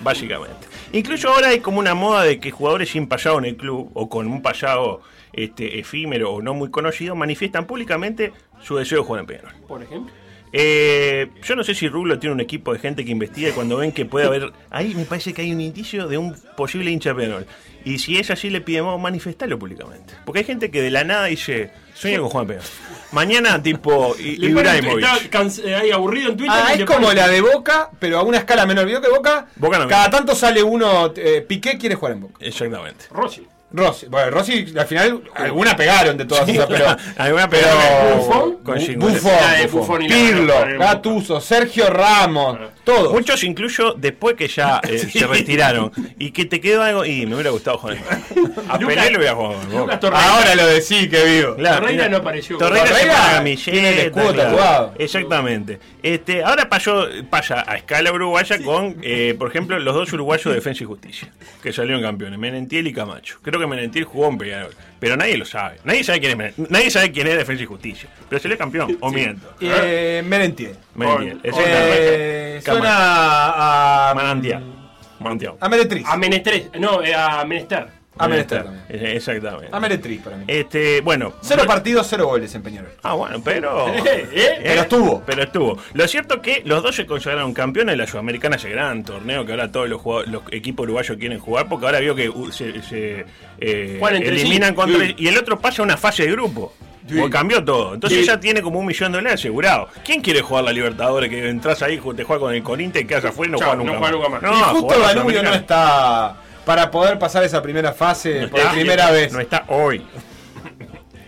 S11: básicamente. Incluso ahora hay como una moda de que jugadores sin pasado en el club o con un pasado este, efímero o no muy conocido manifiestan públicamente su deseo de jugar en Peñarol.
S4: Por ejemplo.
S11: Eh, yo no sé si Rublo tiene un equipo de gente que investiga y cuando ven que puede haber. Ahí me parece que hay un indicio de un posible hincha de Peñarol. Y si es así, le pidemos manifestarlo públicamente. Porque hay gente que de la nada dice: Sueño con Juan Peñarol. Mañana, tipo, Ibrahimovic.
S4: está eh, ahí aburrido en Twitter.
S3: Ah,
S4: y
S3: es como la de Boca, pero a una escala menor. ¿Vio que Boca?
S11: Boca no
S3: cada tanto sale uno. eh, Piqué quiere jugar en Boca.
S11: Exactamente.
S4: Rossi.
S3: Rossi. Bueno, Rossi al final alguna pegaron de todas
S11: Sí,
S3: esas, pero.
S11: alguna
S3: pero
S11: pegaron.
S4: Buffon.
S11: Con cinco
S3: Buffon,
S4: Buffon
S3: Pirlo. Gattuso, Sergio Ramos, todos.
S11: Muchos incluso después que ya eh, se retiraron y que te quedó algo y me hubiera gustado jugar. A Pelé lo voy a jugar en Boca.
S4: Lucas Torreira.
S3: Ahora lo decí que vivo.
S11: Claro,
S4: Torreira no apareció.
S11: Torreira,
S3: tiene el escudo
S11: claro.
S3: tatuado.
S11: Exactamente. Este, ahora pasó, pasa a escala uruguaya con, eh, por ejemplo, los dos uruguayos de Defensa y Justicia, que salieron campeones, Menentiel y Camacho. Creo que Menentiel jugó en Peñarol, pero nadie lo sabe. Nadie sabe quién es, nadie sabe quién es Defensa y Justicia. Pero salió campeón, o miento.
S3: Eh, Merentiel.
S11: Menentiel,
S3: Eh,
S11: exactamente.
S3: suena a.
S11: Manantial. Manteón.
S3: A Meretriz.
S4: A Menestrés. No, eh, a Menester.
S3: A Menester también.
S11: Eh, Exactamente.
S3: A Meretriz para mí.
S11: Este, bueno.
S3: Cero partidos, cero goles en Peñarol.
S11: Ah, bueno, pero.
S4: Eh, eh.
S3: Pero estuvo.
S11: Pero estuvo. Lo cierto es que los dos se consagraron campeones de la Sudamericana, ese gran torneo que ahora todos los, equipos uruguayos quieren jugar, porque ahora vio que uh, se, se, eh, eliminan
S4: sí.
S11: contra.
S4: Sí.
S11: Y el otro pasa a una fase de grupo. Porque cambió todo. Entonces
S4: Sí.
S11: ya tiene como un millón de dólares asegurado. ¿Quién quiere jugar la Libertadores? Que entras ahí, te juegas con el Corinthians y quedas afuera y no
S4: Chao,
S11: juegas nunca,
S4: no juega
S11: más.
S4: nunca más.
S3: y justo
S11: jugar la
S3: Danubio no está para poder pasar esa primera fase por
S11: está.
S3: primera vez.
S11: No está hoy.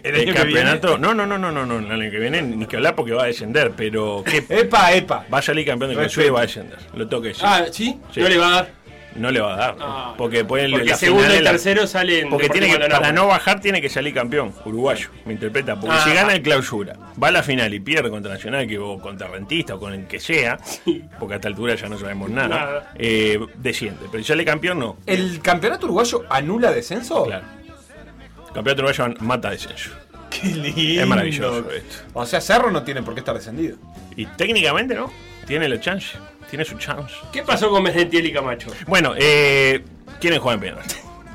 S3: El
S11: El,
S3: año
S11: campeonato. No, no, no, no, no, no. El año que viene ni que hablar porque va a descender. Pero. ¿qué?
S3: Epa, epa.
S11: Va a salir campeón de clausura y va a descender. Lo tengo que decir.
S4: Ah, ¿sí?
S11: Sí.
S4: No le va a dar.
S11: No le va a dar. Porque el-
S4: Porque
S11: la
S4: segundo
S11: final
S4: y
S11: es la-
S4: tercero salen
S11: Porque tiene que, para no bajar tiene que salir campeón, uruguayo, me interpreta. Porque
S4: Ah.
S11: si gana el clausura, va a la final y pierde contra Nacional, que o contra Rentista o con el que sea, porque a esta altura ya no sabemos nada,
S3: Nada.
S11: eh, desciende. Pero si sale campeón, no.
S3: ¿El campeonato uruguayo anula descenso?
S11: Claro. Campeonato uruguayo mata descenso.
S3: Qué lindo.
S11: Es maravilloso esto.
S3: O sea, Cerro no tiene por qué estar descendido.
S11: Y técnicamente, ¿no? Tiene la chance. Tiene su chance.
S4: ¿Qué pasó con Mesentiel y Camacho?
S11: Bueno, eh, ¿quiénes juegan?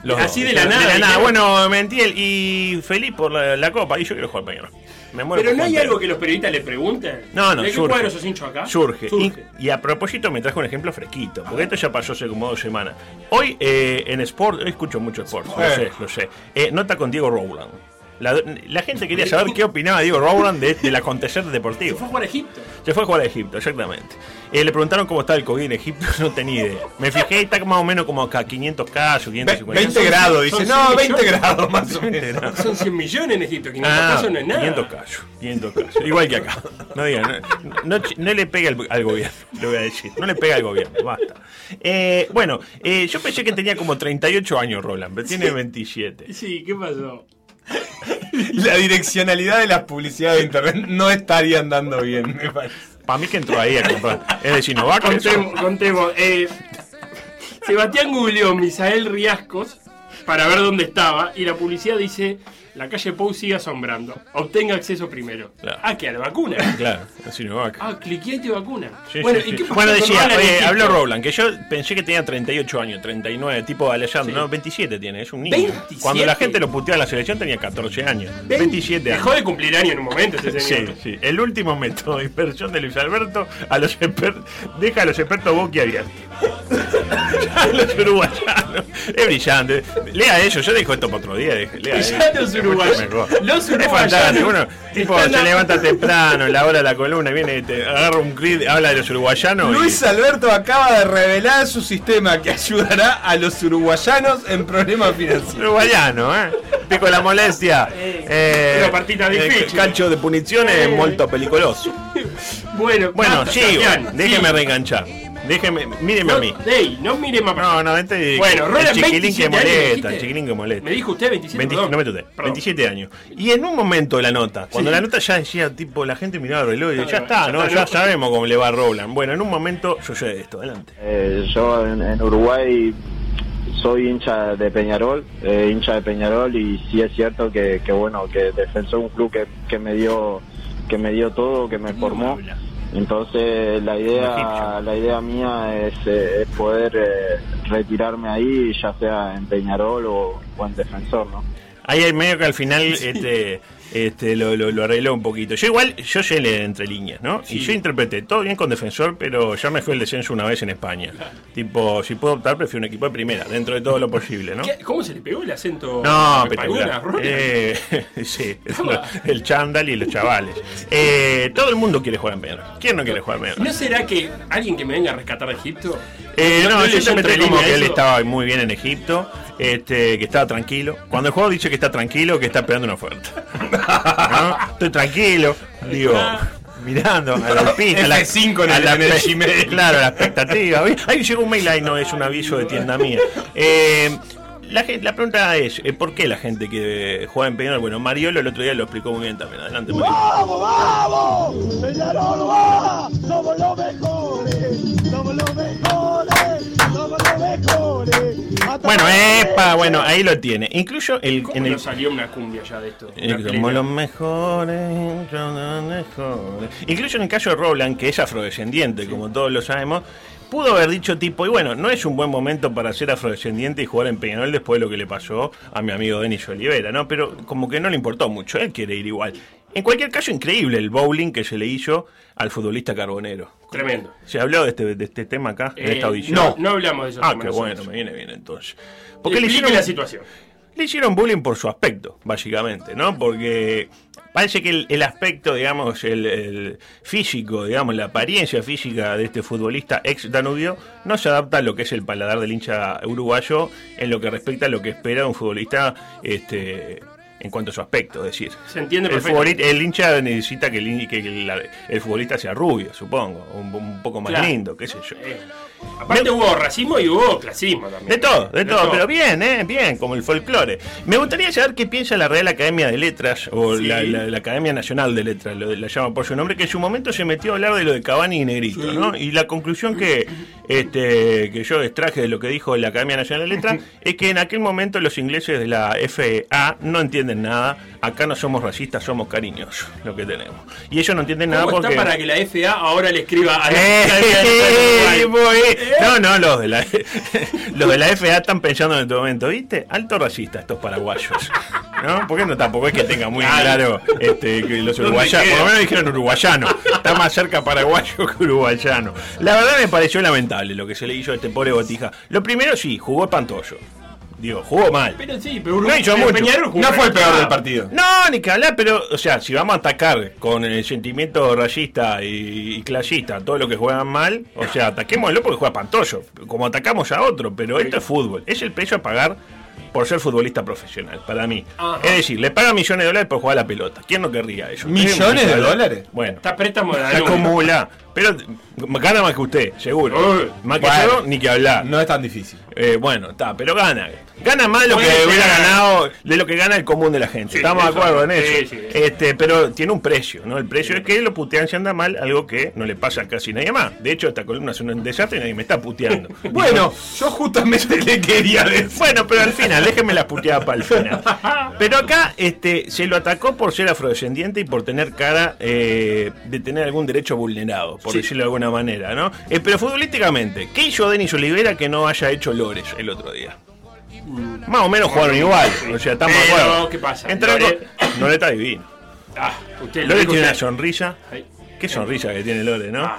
S11: Los
S4: Así
S11: dos.
S4: de la nada,
S11: De la nada.
S4: dijeron.
S11: Bueno, Mentiel y Felipe por la, la Copa. Y yo quiero jugar Peñarol. Me muero
S4: Pero no hay algo que los periodistas le pregunten.
S11: No, no,
S4: ¿De qué
S11: surge.
S4: cuadro sos hincho acá?
S11: Surge. Y, y a propósito me trajo un ejemplo fresquito, porque esto ya pasó hace como dos semanas. Hoy eh, en Sport, hoy escucho mucho Sport, lo
S3: Eh.
S11: sé, lo sé. Eh, nota con Diego Rowland. La, la gente quería saber qué opinaba Diego Rowland de- del acontecer deportivo.
S4: Fue a jugar a Egipto.
S11: Se fue a jugar a Egipto, exactamente. Eh, le preguntaron cómo estaba el COVID en Egipto, no tenía idea. Me fijé, está más o menos como acá, 500 casos, 550
S3: 20 grados, dice. No,
S4: 100
S3: 20
S4: millones.
S3: grados más o menos.
S4: Son 100 millones en Egipto, 500
S11: Ah,
S4: casos no es nada.
S11: 500 casos, 500 casos. Igual que acá. No digan, no, no, no le pegue al, al gobierno, le voy a decir. No le pega al gobierno, basta. Eh, bueno, eh, yo pensé que tenía como 38 años Roland, pero tiene 27.
S4: Sí, ¿qué pasó?
S3: La direccionalidad de las publicidades de internet no estaría andando bien, me parece.
S11: Para mí que entró ahí a comprar. Es decir, no va con eso.
S4: Contemos, contemos. Eh, Sebastián googleó Misael Riascos para ver dónde estaba y la publicidad dice la calle Pou sigue asombrando. Obtenga acceso primero. Ah, que a la vacuna.
S11: Claro, así no va.
S4: Ah, cliqué y te vacuna.
S11: Sí,
S4: bueno,
S11: sí,
S4: ¿y
S11: sí.
S4: qué
S11: Bueno, decía, oye,
S4: Egipto?
S11: habló Roland, que yo pensé que tenía 38 años, 39, tipo Alejandro, no, 27 tiene, es un niño.
S4: 27.
S11: Cuando la gente lo puteaba en la selección tenía 14 años, 27 años.
S4: Dejó de cumplir año en un momento ese
S11: Sí,
S4: señor.
S11: sí. El último método de inversión de Luis Alberto a los deja a los expertos boquiabiertos. los uruguayanos. Es brillante. Lea ellos, yo dejo esto para otro día. Lea
S4: los
S11: Es mejor.
S4: Los
S11: Es
S4: uruguayanos
S11: fantástico. Uno, tipo, se levanta temprano, en la hora de la columna, viene, te agarra un crit, habla de los uruguayanos. y-
S3: Luis Alberto acaba de revelar su sistema que ayudará a los uruguayanos en problemas financieros.
S11: Uruguayano, ¿eh? Pico la molestia. Eh,
S4: una partita
S11: eh,
S4: difficile.
S11: calcio de punizione è molto pericoloso.
S4: Bueno,
S11: Bueno, sigo. Déjeme reenganchar. Déjeme, míreme a mí.
S4: Ey, no mire más para
S11: No, no, este
S4: Bueno,
S11: el
S4: Roland,
S11: chiquilín que
S4: 27 años,
S11: molesta, el chiquilín que molesta.
S4: Me dijo usted 27,
S11: 20
S4: perdón.
S11: no me tuté,
S4: Perdón.
S11: 27 años. Y en un momento de la nota, cuando
S4: Sí.
S11: la nota ya decía, tipo, la gente miraba el reloj y
S4: Ya
S11: ya
S4: está, ya
S11: ¿no?
S4: está,
S11: Ya
S4: ¿no?
S11: sabemos cómo le va a Roland. Bueno, en un momento sucede esto, adelante.
S12: Eh, yo en, en Uruguay soy hincha de Peñarol, eh, hincha de Peñarol y sí es cierto que, que bueno, que defensor un club que, que me dio que me dio todo, que me formó. Entonces la idea la idea mía es, eh, es poder eh, retirarme ahí, ya sea en Peñarol o, o en defensor, ¿no?
S11: Ahí hay medio que al final este, este, lo, lo, lo arregló un poquito. Yo igual, yo sé leer entre líneas, ¿no? Y yo interpreté todo bien con defensor, pero ya me fue el descenso una vez en España. Tipo, si puedo optar, prefiero un equipo de primera, dentro de todo lo posible, ¿no?
S4: ¿Qué- ¿Cómo se le pegó el acento?
S11: No, espectacular. Eh, sí, el chándal y los chavales. Eh, todo el mundo quiere jugar en Peñarol. ¿Quién no quiere jugar en Peñarol?
S4: ¿No será que alguien que me venga a rescatar de Egipto?
S11: Eh, no, yo metí como
S4: líneas
S11: que él estaba muy bien en Egipto, este, que estaba tranquilo. Cuando el juego dice que está tranquilo, que está esperando una oferta. ¿No? Estoy tranquilo, digo, mirando a la alpina, a la,
S3: F5 en
S11: a
S3: el-
S11: la
S3: en el
S11: pe-
S3: Gmail.
S11: Claro, la expectativa. Ahí- Ahí llegó un mail, ahí no es un aviso de tienda mía. Eh, la, gente, la pregunta es, eh, ¿por qué la gente que juega en Peñarol? Bueno, Mariolo el otro día lo explicó muy bien también. Adelante, Mariolo.
S13: ¡Vamos, vamos! ¡Peñarol va! ¡Somos los mejores! ¡Somos los mejores! ¡Somos los mejores!
S11: Bueno, epa, bueno, ahí lo tiene. Incluso el,
S4: ¿Cómo
S11: en el
S4: no salió una cumbia ya de esto?
S11: Eh, Somos los mejores, somos los mejores. Incluso en el caso de Roland, que es afrodescendiente, como todos lo sabemos, pudo haber dicho tipo, y bueno, no es un buen momento para ser afrodescendiente y jugar en Peñarol después de lo que le pasó a mi amigo Denis Olivera, ¿no? Pero como que no le importó mucho, él quiere ir igual. En cualquier caso, increíble el bowling que se le hizo al futbolista carbonero.
S4: Tremendo.
S11: ¿Se habló de este, de este tema acá, en
S4: Eh,
S11: esta audición?
S4: no, no hablamos de esos
S11: Ah, qué bueno, me viene bien entonces.
S4: Porque
S11: le hicieron
S4: la situación.
S11: Le hicieron bullying por su aspecto, básicamente, ¿no? Porque parece que el, el aspecto, digamos, el, el físico, digamos, la apariencia física de este futbolista ex Danubio no se adapta a lo que es el paladar del hincha uruguayo en lo que respecta a lo que espera un futbolista este en cuanto a su aspecto, es decir.
S4: Se entiende
S11: el,
S4: perfectamente.
S11: futbolista- el hincha necesita que el, que el, el futbolista sea rubio, supongo, un, un poco más
S4: Claro.
S11: lindo, qué sé yo.
S4: Aparte hubo racismo y hubo clasismo también.
S11: De todo, de, todo, pero bien, ¿eh? Bien, como el folclore. Me gustaría saber qué piensa la Real Academia de Letras, o
S4: Sí.
S11: la, la- la Academia Nacional de Letras, lo, la llama por su nombre, que en su momento se metió a hablar de lo de Cavani y Negrito, ¿no? Y la conclusión que, este, que yo extraje de lo que dijo la Academia Nacional de Letras es que en aquel momento los ingleses de la FA no entienden nada, acá no somos racistas, somos cariñosos, lo que tenemos. Y ellos no entienden nada
S4: ¿Cómo
S11: porque...
S4: está para que la FA ahora le escriba a
S11: Eh, muy- No, no, los de la los de la FA están pensando en este momento, ¿viste? Alto racista estos paraguayos. ¿No? Porque no tampoco es que tenga muy claro este, que los
S4: ¿Dónde
S11: uruguayanos, por lo menos dijeron uruguayano, está más cerca paraguayo que uruguayano. La verdad me pareció lamentable lo que se le hizo a este pobre botija. Lo primero sí, jugó espantoso. Digo, jugó mal.
S4: Pero sí, pero
S11: No hizo
S4: pero
S11: mucho.
S4: Peñarol jugó
S3: No fue el peor del partido.
S11: No, ni que hablar, pero, o sea, si vamos a atacar con el sentimiento rayista y, y clasista todo lo que juegan mal, o sea, ataquémoslo porque juega pantoyo, como atacamos a otro, pero esto es fútbol, es el precio a pagar por ser futbolista profesional, para mí.
S4: Ajá.
S11: Es decir, le pagan millones de dólares por jugar a la pelota. ¿Quién no querría eso?
S3: ¿Millones de dólares?
S11: Bueno,
S4: Está préstamo de
S11: acumula. Pero gana más que usted, seguro. Más que
S3: Bueno.
S11: yo, ni que hablar.
S3: No es tan difícil.
S11: Eh, bueno, está, pero gana. Gana más de lo que hubiera ganado, de lo que gana el común de la gente.
S4: Sí,
S11: Estamos de acuerdo en eso.
S4: sí.
S11: Este, pero tiene un precio, ¿no? El precio es que lo putean si anda mal, algo que no le pasa a casi nadie más. De hecho, esta columna es un desastre y nadie me está puteando.
S3: Bueno, yo justamente le quería decir.
S11: Bueno, pero al final, déjenme la puteada para el final. Pero acá este, se lo atacó por ser afrodescendiente y por tener cara eh, de tener algún derecho vulnerado, por
S4: Sí.
S11: decirlo de alguna manera, ¿no? Eh, pero futbolísticamente, ¿qué hizo Denis Olivera que no haya hecho Lores el otro día? Más o menos jugaron igual, o sea, estamos
S4: Pero. ¿qué pasa? Lore-
S11: Lore está divino.
S4: Ah, usted lo
S11: Lore tiene una
S4: usted.
S11: sonrisa.
S4: Ay.
S11: Qué sonrisa que tiene Lore, ¿no?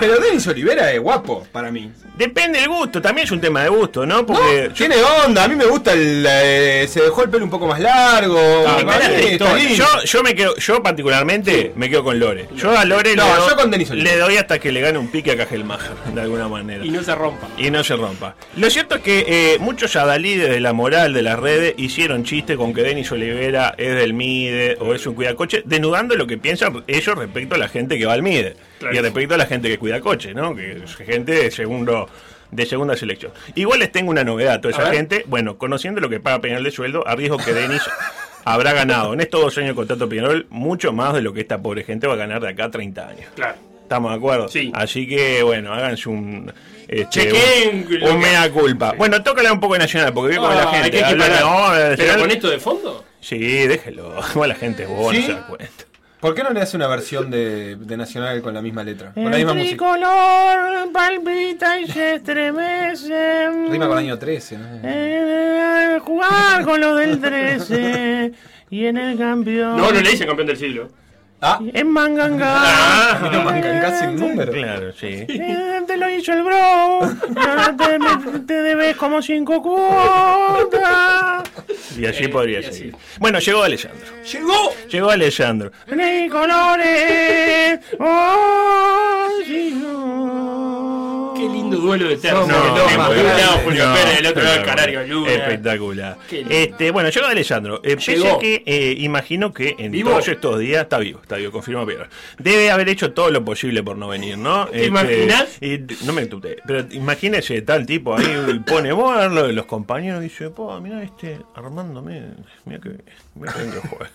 S3: Pero Denis Olivera es guapo para mí.
S11: Depende del gusto, también es un tema de gusto, ¿no? Porque
S3: No, tiene onda, a mí me gusta el. eh, se dejó el pelo un poco más largo.
S11: Ah,
S3: lindo.
S11: yo, yo me quedo, yo particularmente me quedo con Lore. Yo a Lore
S3: No,
S11: le, doy,
S3: yo con Denis Oliveira.
S11: le doy hasta que le gane un pique a Cajelmacher, de alguna manera.
S4: Y no se rompa.
S11: Y no se rompa. Lo cierto es que eh, muchos adalides de la moral de las redes hicieron chiste con que Denis Olivera es del MIDE o es un cuidacoche, denudando lo que piensan ellos respecto a la gente que va al MIDE.
S4: Claro.
S11: Y respecto a la gente que cuida coche, ¿no? Que es gente de segundo de segunda selección. Igual les tengo una novedad a toda esa
S4: ver.
S11: gente. Bueno, conociendo lo que paga Peñarol de sueldo, arriesgo que Denis habrá ganado en estos dos años de contrato Peñarol mucho más de lo que esta pobre gente va a ganar de acá a 30 años.
S4: Claro.
S11: ¿Estamos de acuerdo?
S4: Sí.
S11: Así que, bueno, háganse un. Este,
S4: Chequen
S11: un, un mea culpa. Bueno, tócala un poco de Nacional, porque veo como
S4: Ah,
S11: la gente.
S4: hay que
S11: habla de-
S4: equiparar.
S11: no,
S4: ¿Pero con esto de fondo?
S11: Sí, déjelo. Igual la gente es buena,
S3: ¿Sí?
S11: se da cuenta.
S3: ¿Por qué no le hace una versión de, de Nacional con la misma letra? Con la misma música.
S11: tricolor palpita y se estremece.
S3: Rima con año 13, ¿no?
S11: Eh, jugar con los del 13 y en el campeón.
S4: No, no le dicen campeón del siglo.
S3: Ah,
S11: En Manganga.
S3: Ah, Manganga sin número.
S11: Claro, sí. Eh, te lo hizo el bro. te, me- te debes como cinco cuotas. Y así
S4: Eh,
S11: podría
S4: y así.
S11: seguir. Bueno, llegó Alessandro.
S3: ¡Llegó!
S11: Llegó Alessandro. Rey colores. Oh, sí, no.
S4: Qué lindo duelo de tercio.
S3: No, no,
S4: De. Julio Pérez, del otro lado. Canario Luna.
S11: Espectacular. Este, bueno, llegó Alessandro. Eh, pese
S4: Llegó.
S11: a que eh, imagino que en
S4: ¿Vivo?
S11: todos estos días está vivo, está vivo, confirma Pedro. Debe haber hecho todo lo posible por no venir, ¿no? Este,
S4: ¿Te imaginas?
S11: y- no me tuté, pero imagínese tal tipo ahí pone vos a ver lo de los compañeros y dice, po, mira este Armando, mira, mira que, mira que bien que juega.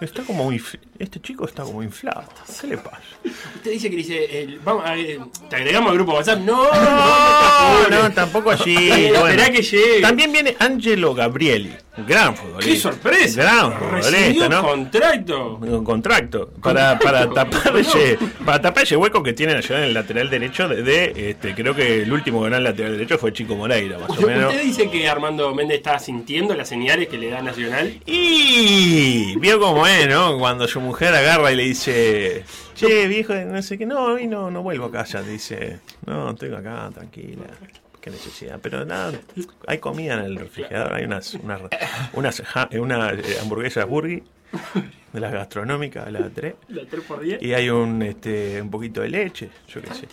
S11: Está como muy, este chico está como inflado. ¿Qué le pasa?
S4: Usted dice que dice, el- vamos, a ver, te agregamos al grupo WhatsApp. No,
S11: No,
S4: no,
S11: no, tampoco así.
S4: Esperá
S11: bueno.
S4: que llegue.
S11: También viene Angelo Gabrieli. Gran futbolista.
S4: ¡Qué sorpresa!
S11: Gran futbolista, ¿no?
S4: contrato.
S11: Un contrato para, para tapar ese para tapar ese hueco que tiene Nacional en el lateral derecho de, de, este creo que el último que ganó el lateral derecho fue Chico Moreira más o
S4: ¿Usted,
S11: menos
S4: usted dice que Armando Méndez está sintiendo las señales que le da Nacional?
S11: y vio cómo es no cuando su mujer agarra y le dice che viejo no sé qué no hoy no no vuelvo a casa dice no estoy acá tranquila qué necesidad pero nada hay comida en el refrigerador hay unas unas unas, ja- una eh, hamburguesa burger de las gastronómicas las 3
S4: La 3 por 10.
S11: y hay un este un poquito de leche yo qué sé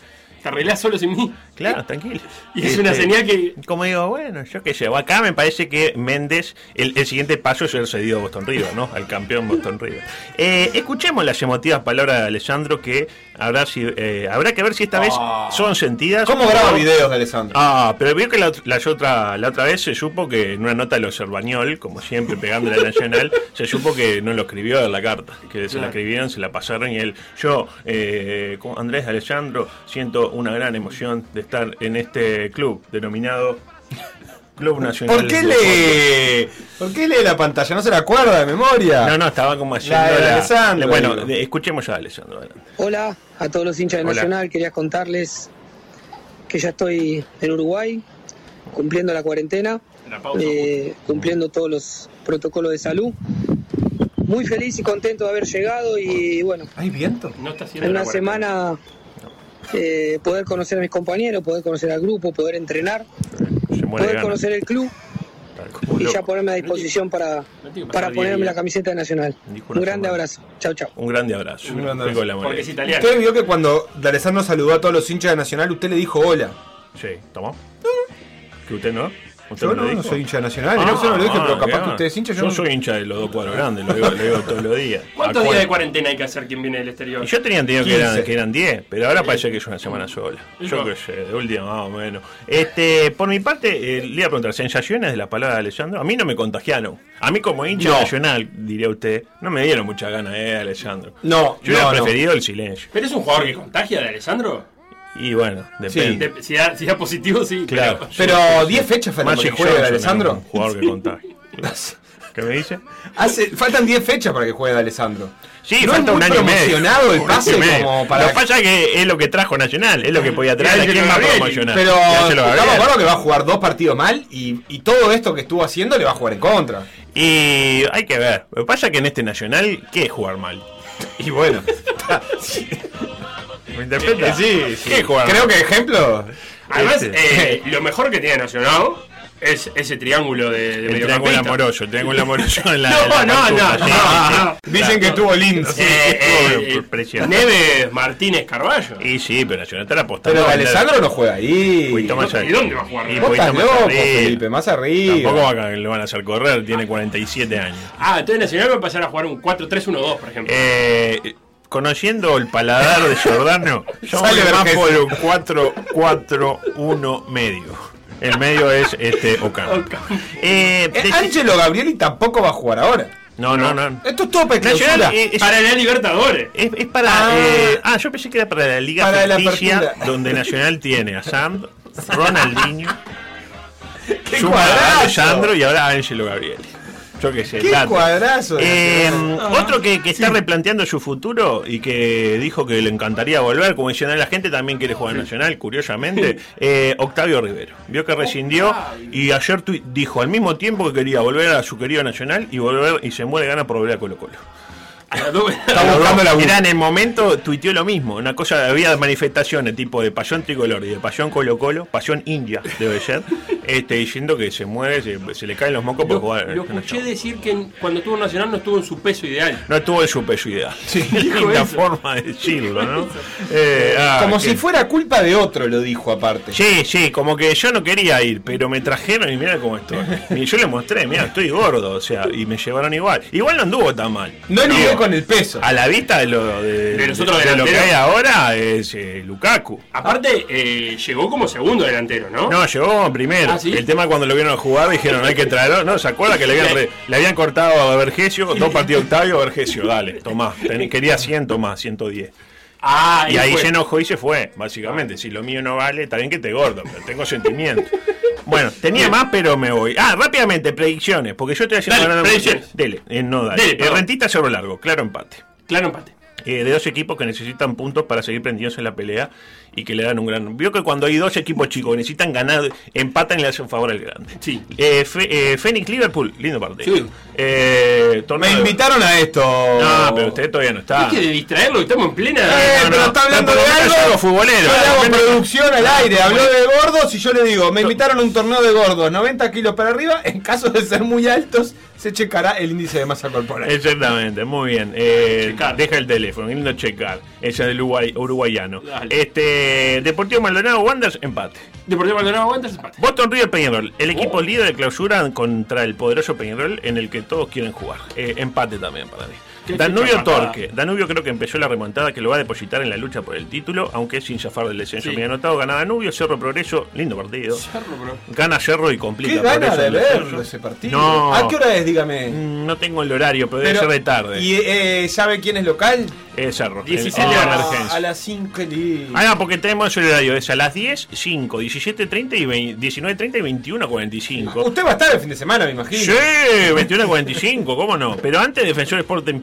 S4: Te arreglás solo sin mí.
S11: Claro, tranquilo.
S4: Y es una señal que.
S11: Como digo, bueno, yo qué sé. Acá me parece que Méndez, el, el siguiente paso es ser cedido a Boston River, ¿no? Al campeón Boston River. Eh, escuchemos las emotivas palabras de Alessandro que habrá, si- eh, habrá que ver si esta vez son sentidas.
S3: ¿Cómo graba videos de Alessandro?
S11: Ah, pero vio que la, la otra, la otra vez se supo que en una nota de los Cervañol, como siempre pegándole a Nacional, se supo que no lo escribió en la carta, que se la escribieron, se la pasaron y él, yo, eh, Andrés Alessandro, siento una gran emoción de estar en este club denominado Club Nacional.
S3: ¿Por qué lee? ¿Por qué lee la pantalla? ¿No se la acuerda de memoria?
S11: No, no, estaba como
S3: La
S11: la-
S3: Alessandro,
S11: Bueno,
S3: digo.
S11: escuchemos ya a Alessandro. adelante.
S14: Hola a todos los hinchas de
S11: Hola.
S14: Nacional, quería contarles que ya estoy en Uruguay cumpliendo la cuarentena, eh, cumpliendo todos los protocolos de salud. Muy feliz y contento de haber llegado y bueno,
S3: ¿Hay viento?
S4: No está haciendo
S14: en una
S4: la cuarentena.
S14: semana eh, poder conocer a mis compañeros, poder conocer al grupo, poder entrenar, poder conocer el club y ya ponerme a disposición para, para ponerme la camiseta de Nacional. Un grande abrazo. Chau, chau.
S11: Un grande abrazo.
S3: Un grande
S11: Rico de la
S3: abrazo.
S11: moneda.
S3: Usted vio que cuando D'Alessandro saludó a todos los hinchas de Nacional, usted le dijo hola.
S11: Sí, tomó. ¿Que usted no? ¿Usted
S3: Yo no, no soy hincha Nacional. yo se lo dije, pero capaz
S11: bien.
S3: que usted es hincha. Yo,
S11: Yo
S3: no-
S11: soy hincha de los dos cuadros grandes, lo digo, lo digo todos los días.
S4: ¿Cuántos
S11: ¿A
S4: días de cuarentena hay que hacer quien viene del exterior?
S11: Y yo tenía entendido que eran,
S3: 15.
S11: que eran 10, pero ahora parece que es una semana sola. Yo
S4: No.
S11: qué sé, de última más o menos. Este, por mi parte, eh, le iba a preguntar, ¿sensaciones de la palabra de Alessandro? A mí no me contagiaron. A mí como hincha
S3: No.
S11: nacional, diría usted, no me dieron mucha ganas de Alessandro.
S3: No,
S11: Yo hubiera
S3: no, no.
S11: preferido el silencio.
S4: ¿Pero es un jugador que contagia de Alessandro?
S11: Y bueno, depende.
S4: De- si, da, si da positivo, sí.
S11: Claro.
S3: Pero 10 fechas faltan para que juegue
S11: Johnson
S3: Alessandro.
S11: un jugador que contagia. ¿Qué me dice?
S3: Hace, faltan 10 fechas para que juegue Alessandro.
S11: Sí,
S3: ¿No
S11: falta
S3: es
S11: un año y medio.
S3: promocionado el pase
S11: medio.
S3: como para
S11: Lo que pasa es que es lo que trajo Nacional, es lo que podía traer. ¿A
S3: Ángelo
S11: quién va a
S3: Gabriel.
S11: promocionar?
S3: Pero estamos acuerdo que va a jugar dos partidos mal y, y todo esto que estuvo haciendo le va a jugar en contra.
S11: Y hay que ver. Lo que pasa es que en este Nacional, ¿qué es jugar mal?
S3: Y bueno.
S11: ¿Me interpreta?
S3: Sí, sí.
S11: ¿Qué
S3: Creo que ejemplo.
S4: Además,
S11: Este.
S4: eh, lo mejor que tiene Nacional es ese triángulo de, de
S11: El triángulo amoroso, el triángulo amoroso en la.
S4: No,
S11: en la
S4: no, no, no,
S11: sí,
S4: no.
S3: Dicen que estuvo lindo.
S11: Sí,
S4: Eh,
S11: estuvo
S4: eh,
S11: precioso.
S4: Neves Martínez Carballo.
S11: Y sí, pero Nacional está apostando.
S3: Pero Alessandro no juega ahí.
S11: Poquito más
S4: ¿Y dónde va a jugar?
S11: Y
S3: Vos
S11: poquito
S3: estás
S11: más
S3: loco,
S11: arriba.
S3: Felipe, más arriba.
S11: Tampoco va a- lo van a hacer correr, tiene 47 años.
S4: Ah, entonces Nacional va a pasar a jugar un 4-3-1-2, por ejemplo.
S11: Eh, conociendo el paladar de Giordano, yo voy más por un 4-4-1 medio. El medio es este Ocampo. Eh,
S3: Eh,
S11: decí-
S3: Angelo Gabrieli tampoco va a jugar ahora.
S11: no, no, no.
S3: Esto es todo para
S11: Nacional eh, es,
S4: Para la Libertadores.
S11: es- es para.
S3: Ah.
S11: eh, ah, yo pensé que era para la Liga
S3: Para
S11: Ficticia, donde Nacional tiene a Sam, Ronaldinho,
S3: ¡Qué
S11: suma a
S3: cuadrazo!
S11: Alessandro y ahora a Angelo Gabrieli. Yo qué sé.
S3: ¡Qué cuadrazo!
S11: Eh,
S3: Nacional!
S11: otro que, que está replanteando su futuro y que dijo que le encantaría volver, como diciendo la gente también quiere jugar en Nacional, curiosamente, eh, Octavio Rivero. Vio que rescindió y ayer dijo al mismo tiempo que quería volver a su querido Nacional y volver y se muere gana por volver a Colo Colo.
S3: La
S11: Era en el momento, tuiteó lo mismo. Una cosa, había manifestaciones tipo de pasión tricolor y de pasión Colo Colo, pasión india, debe ser, este, diciendo que se muere, se, se le caen los mocos por jugar.
S4: lo escuché decir que en- cuando estuvo en Nacional no estuvo en su peso ideal.
S11: No estuvo en su peso ideal. Sí,
S4: eso.
S11: forma de decirlo, ¿no? Eh, ah,
S3: Como
S11: que-
S3: si fuera culpa de otro, lo dijo aparte.
S11: Sí, sí, como que yo no quería ir, pero me trajeron y mira cómo estoy. Y yo le mostré, mira, estoy gordo, o sea, y me llevaron igual. Igual no anduvo tan mal.
S3: No
S11: Digo,
S3: con el peso.
S11: A la vista de lo, de,
S4: De los otros
S11: de lo que hay ahora es eh, Lukaku.
S4: Aparte, eh, llegó como segundo delantero, ¿no?
S11: No, llegó primero.
S4: Ah, ¿sí?
S11: El tema cuando lo vieron jugar dijeron, no hay que traerlo. No, ¿se acuerda que le habían, re- le habían cortado a Vergesio? Dos partidos Octavio, Vergesio, dale, tomá. Ten- quería 100, tomá, 110.
S4: Ah,
S11: Y ahí
S4: fue.
S11: se enojó y se fue, básicamente. Si lo mío no vale, está bien que te gordo, pero tengo sentimiento. Bueno, tenía más, pero me voy. Ah, rápidamente, predicciones, porque yo estoy haciendo
S4: Dale, predicciones.
S11: Dele, eh, no dale.
S4: Dele,
S11: Eh, rentita sobre largo, claro empate.
S4: Claro empate.
S11: Eh, de dos equipos que necesitan puntos para seguir prendidos en la pelea y que le dan un gran. Vio que cuando hay dos equipos chicos que necesitan ganar, empatan y le hacen favor al grande.
S4: Sí.
S11: Eh, Fe- eh, Phoenix Liverpool, lindo partido.
S3: Sí.
S11: Eh,
S3: Me
S11: de-
S3: invitaron a esto.
S11: No, pero usted todavía no está.
S4: Hay que distraerlo, estamos en plena.
S3: Eh,
S11: no,
S3: pero
S11: no,
S3: está hablando
S11: no,
S3: de
S11: no es
S3: algo.
S11: algo futbolero.
S3: Yo le hago producción al aire. Habló de gordos y yo le digo, me invitaron a un torneo de gordos, 90 kilos para arriba. En caso de ser muy altos, se checará el índice de masa corporal.
S11: Exactamente, muy bien. Eh, deja el teléfono, lindo checar. Ese del Uruguay, uruguayano.
S4: Dale.
S11: Este Deportivo Maldonado Wanderers, empate.
S4: Deportivo Maldonado aguanta empate.
S11: Boston River Peñarol, el equipo
S4: Oh.
S11: líder de clausura contra el poderoso Peñarol en el que todos quieren jugar. Eh, empate también para mí. Danubio. Torque. Danubio creo que empezó la remontada que lo va a depositar en la lucha por el título, aunque sin zafar del descenso.
S4: Sí.
S11: Me ha anotado, gana Danubio, Cerro Progreso, lindo partido.
S4: Cerro, bro.
S11: Gana Cerro y complica
S3: Qué gana de verlo ese partido.
S11: No.
S3: ¿A qué hora es? Dígame.
S11: Mm, No tengo el horario, pero, debe ser de tarde.
S3: ¿Y eh, sabe quién es local?
S11: Es Cerro.
S4: 17
S11: el- el de
S4: horas.
S11: emergencia.
S3: a las 5 lindo.
S11: Ah, no, porque tenemos el horario, es a las 10, 5, 17.30 y 20 19.30 y 21.45.
S3: Usted va a estar el fin de semana, me imagino.
S11: Sí, 21.45, ¿cómo no? Pero antes Defensor Sport en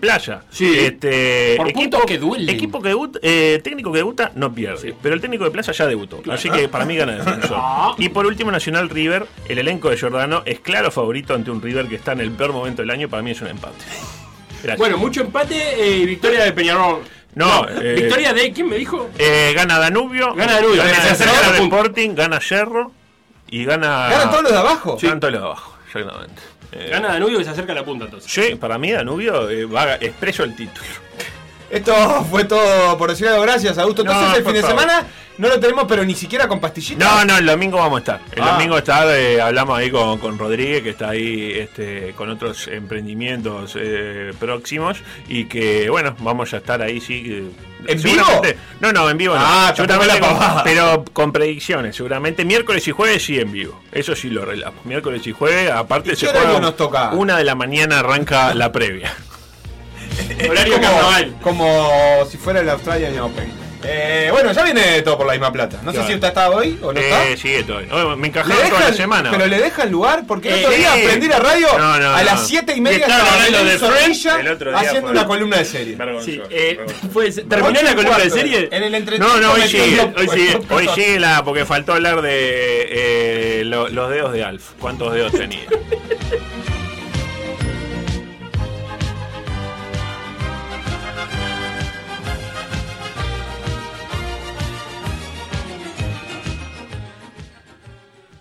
S4: Sí.
S11: Este,
S4: Por puntos que duelen.
S11: Equipo que debuta, eh, técnico que debuta no pierde. Pero el técnico de Plaza ya debutó. Así que para mí gana Defensor.
S4: Ah.
S11: y por último, Nacional River. El elenco de Giordano es claro favorito ante un River que está en el peor momento del año. Para mí es un empate. Gracias.
S4: Bueno, mucho empate y victoria de Peñarol.
S11: No, eh,
S4: victoria de. ¿Quién me dijo?
S11: Eh, gana Danubio.
S4: Gana Danubio,
S11: Gana
S4: se
S11: Defensor
S4: acerca a la punta.
S11: Sporting. Gana Cerro. Y gana.
S3: ¿Ganan todos los de abajo?
S11: Ganan todos los de abajo. Exactamente.
S4: Gana Danubio que se acerca a la punta entonces.
S11: Sí, para mí Danubio eh, va expreso el título.
S3: Esto fue todo por decir algo. Gracias, Augusto. Entonces,
S11: No,
S3: el fin de
S11: favor.
S3: semana no lo tenemos, pero ni siquiera con pastillita.
S11: No, no, el domingo vamos a estar. El
S3: Ah.
S11: domingo está, eh, hablamos ahí con, con Rodríguez, que está ahí este, con otros emprendimientos eh, próximos y que, bueno, vamos a estar ahí, sí. eh,
S3: ¿En vivo?
S11: No, no, en vivo no.
S3: Ah,
S11: Seguramente
S3: la
S11: pero con predicciones, seguramente. Miércoles y jueves sí en vivo. Eso sí lo arreglamos. Miércoles y jueves, aparte
S3: ¿Y
S11: se juega.
S3: nos toca?
S11: Una de la mañana arranca la previa.
S4: Horario
S3: como,
S4: carnaval.
S3: como si fuera el Australian Open. Eh, bueno, ya viene todo por la misma plata. No sé si usted está hoy o no está.
S11: Eh, sigue todo. Me
S3: ¿Le
S11: encajaron toda la semana.
S3: pero le dejan lugar porque el
S11: Eh,
S3: otro día
S11: sí.
S3: aprendí la radio
S11: No, no,
S3: a
S11: no.
S3: las 7 y media
S4: estaba
S3: estaba
S4: hablando de
S11: día
S3: haciendo
S11: fue-
S3: una columna de serie.
S4: Sí, eh, pues, ¿Terminó la columna de serie?
S3: En el entretenimiento
S11: No, no, hoy sigue, hoy sigue, hoy sigue la, porque faltó hablar de eh, lo- los dedos de Alf. ¿Cuántos dedos tenía?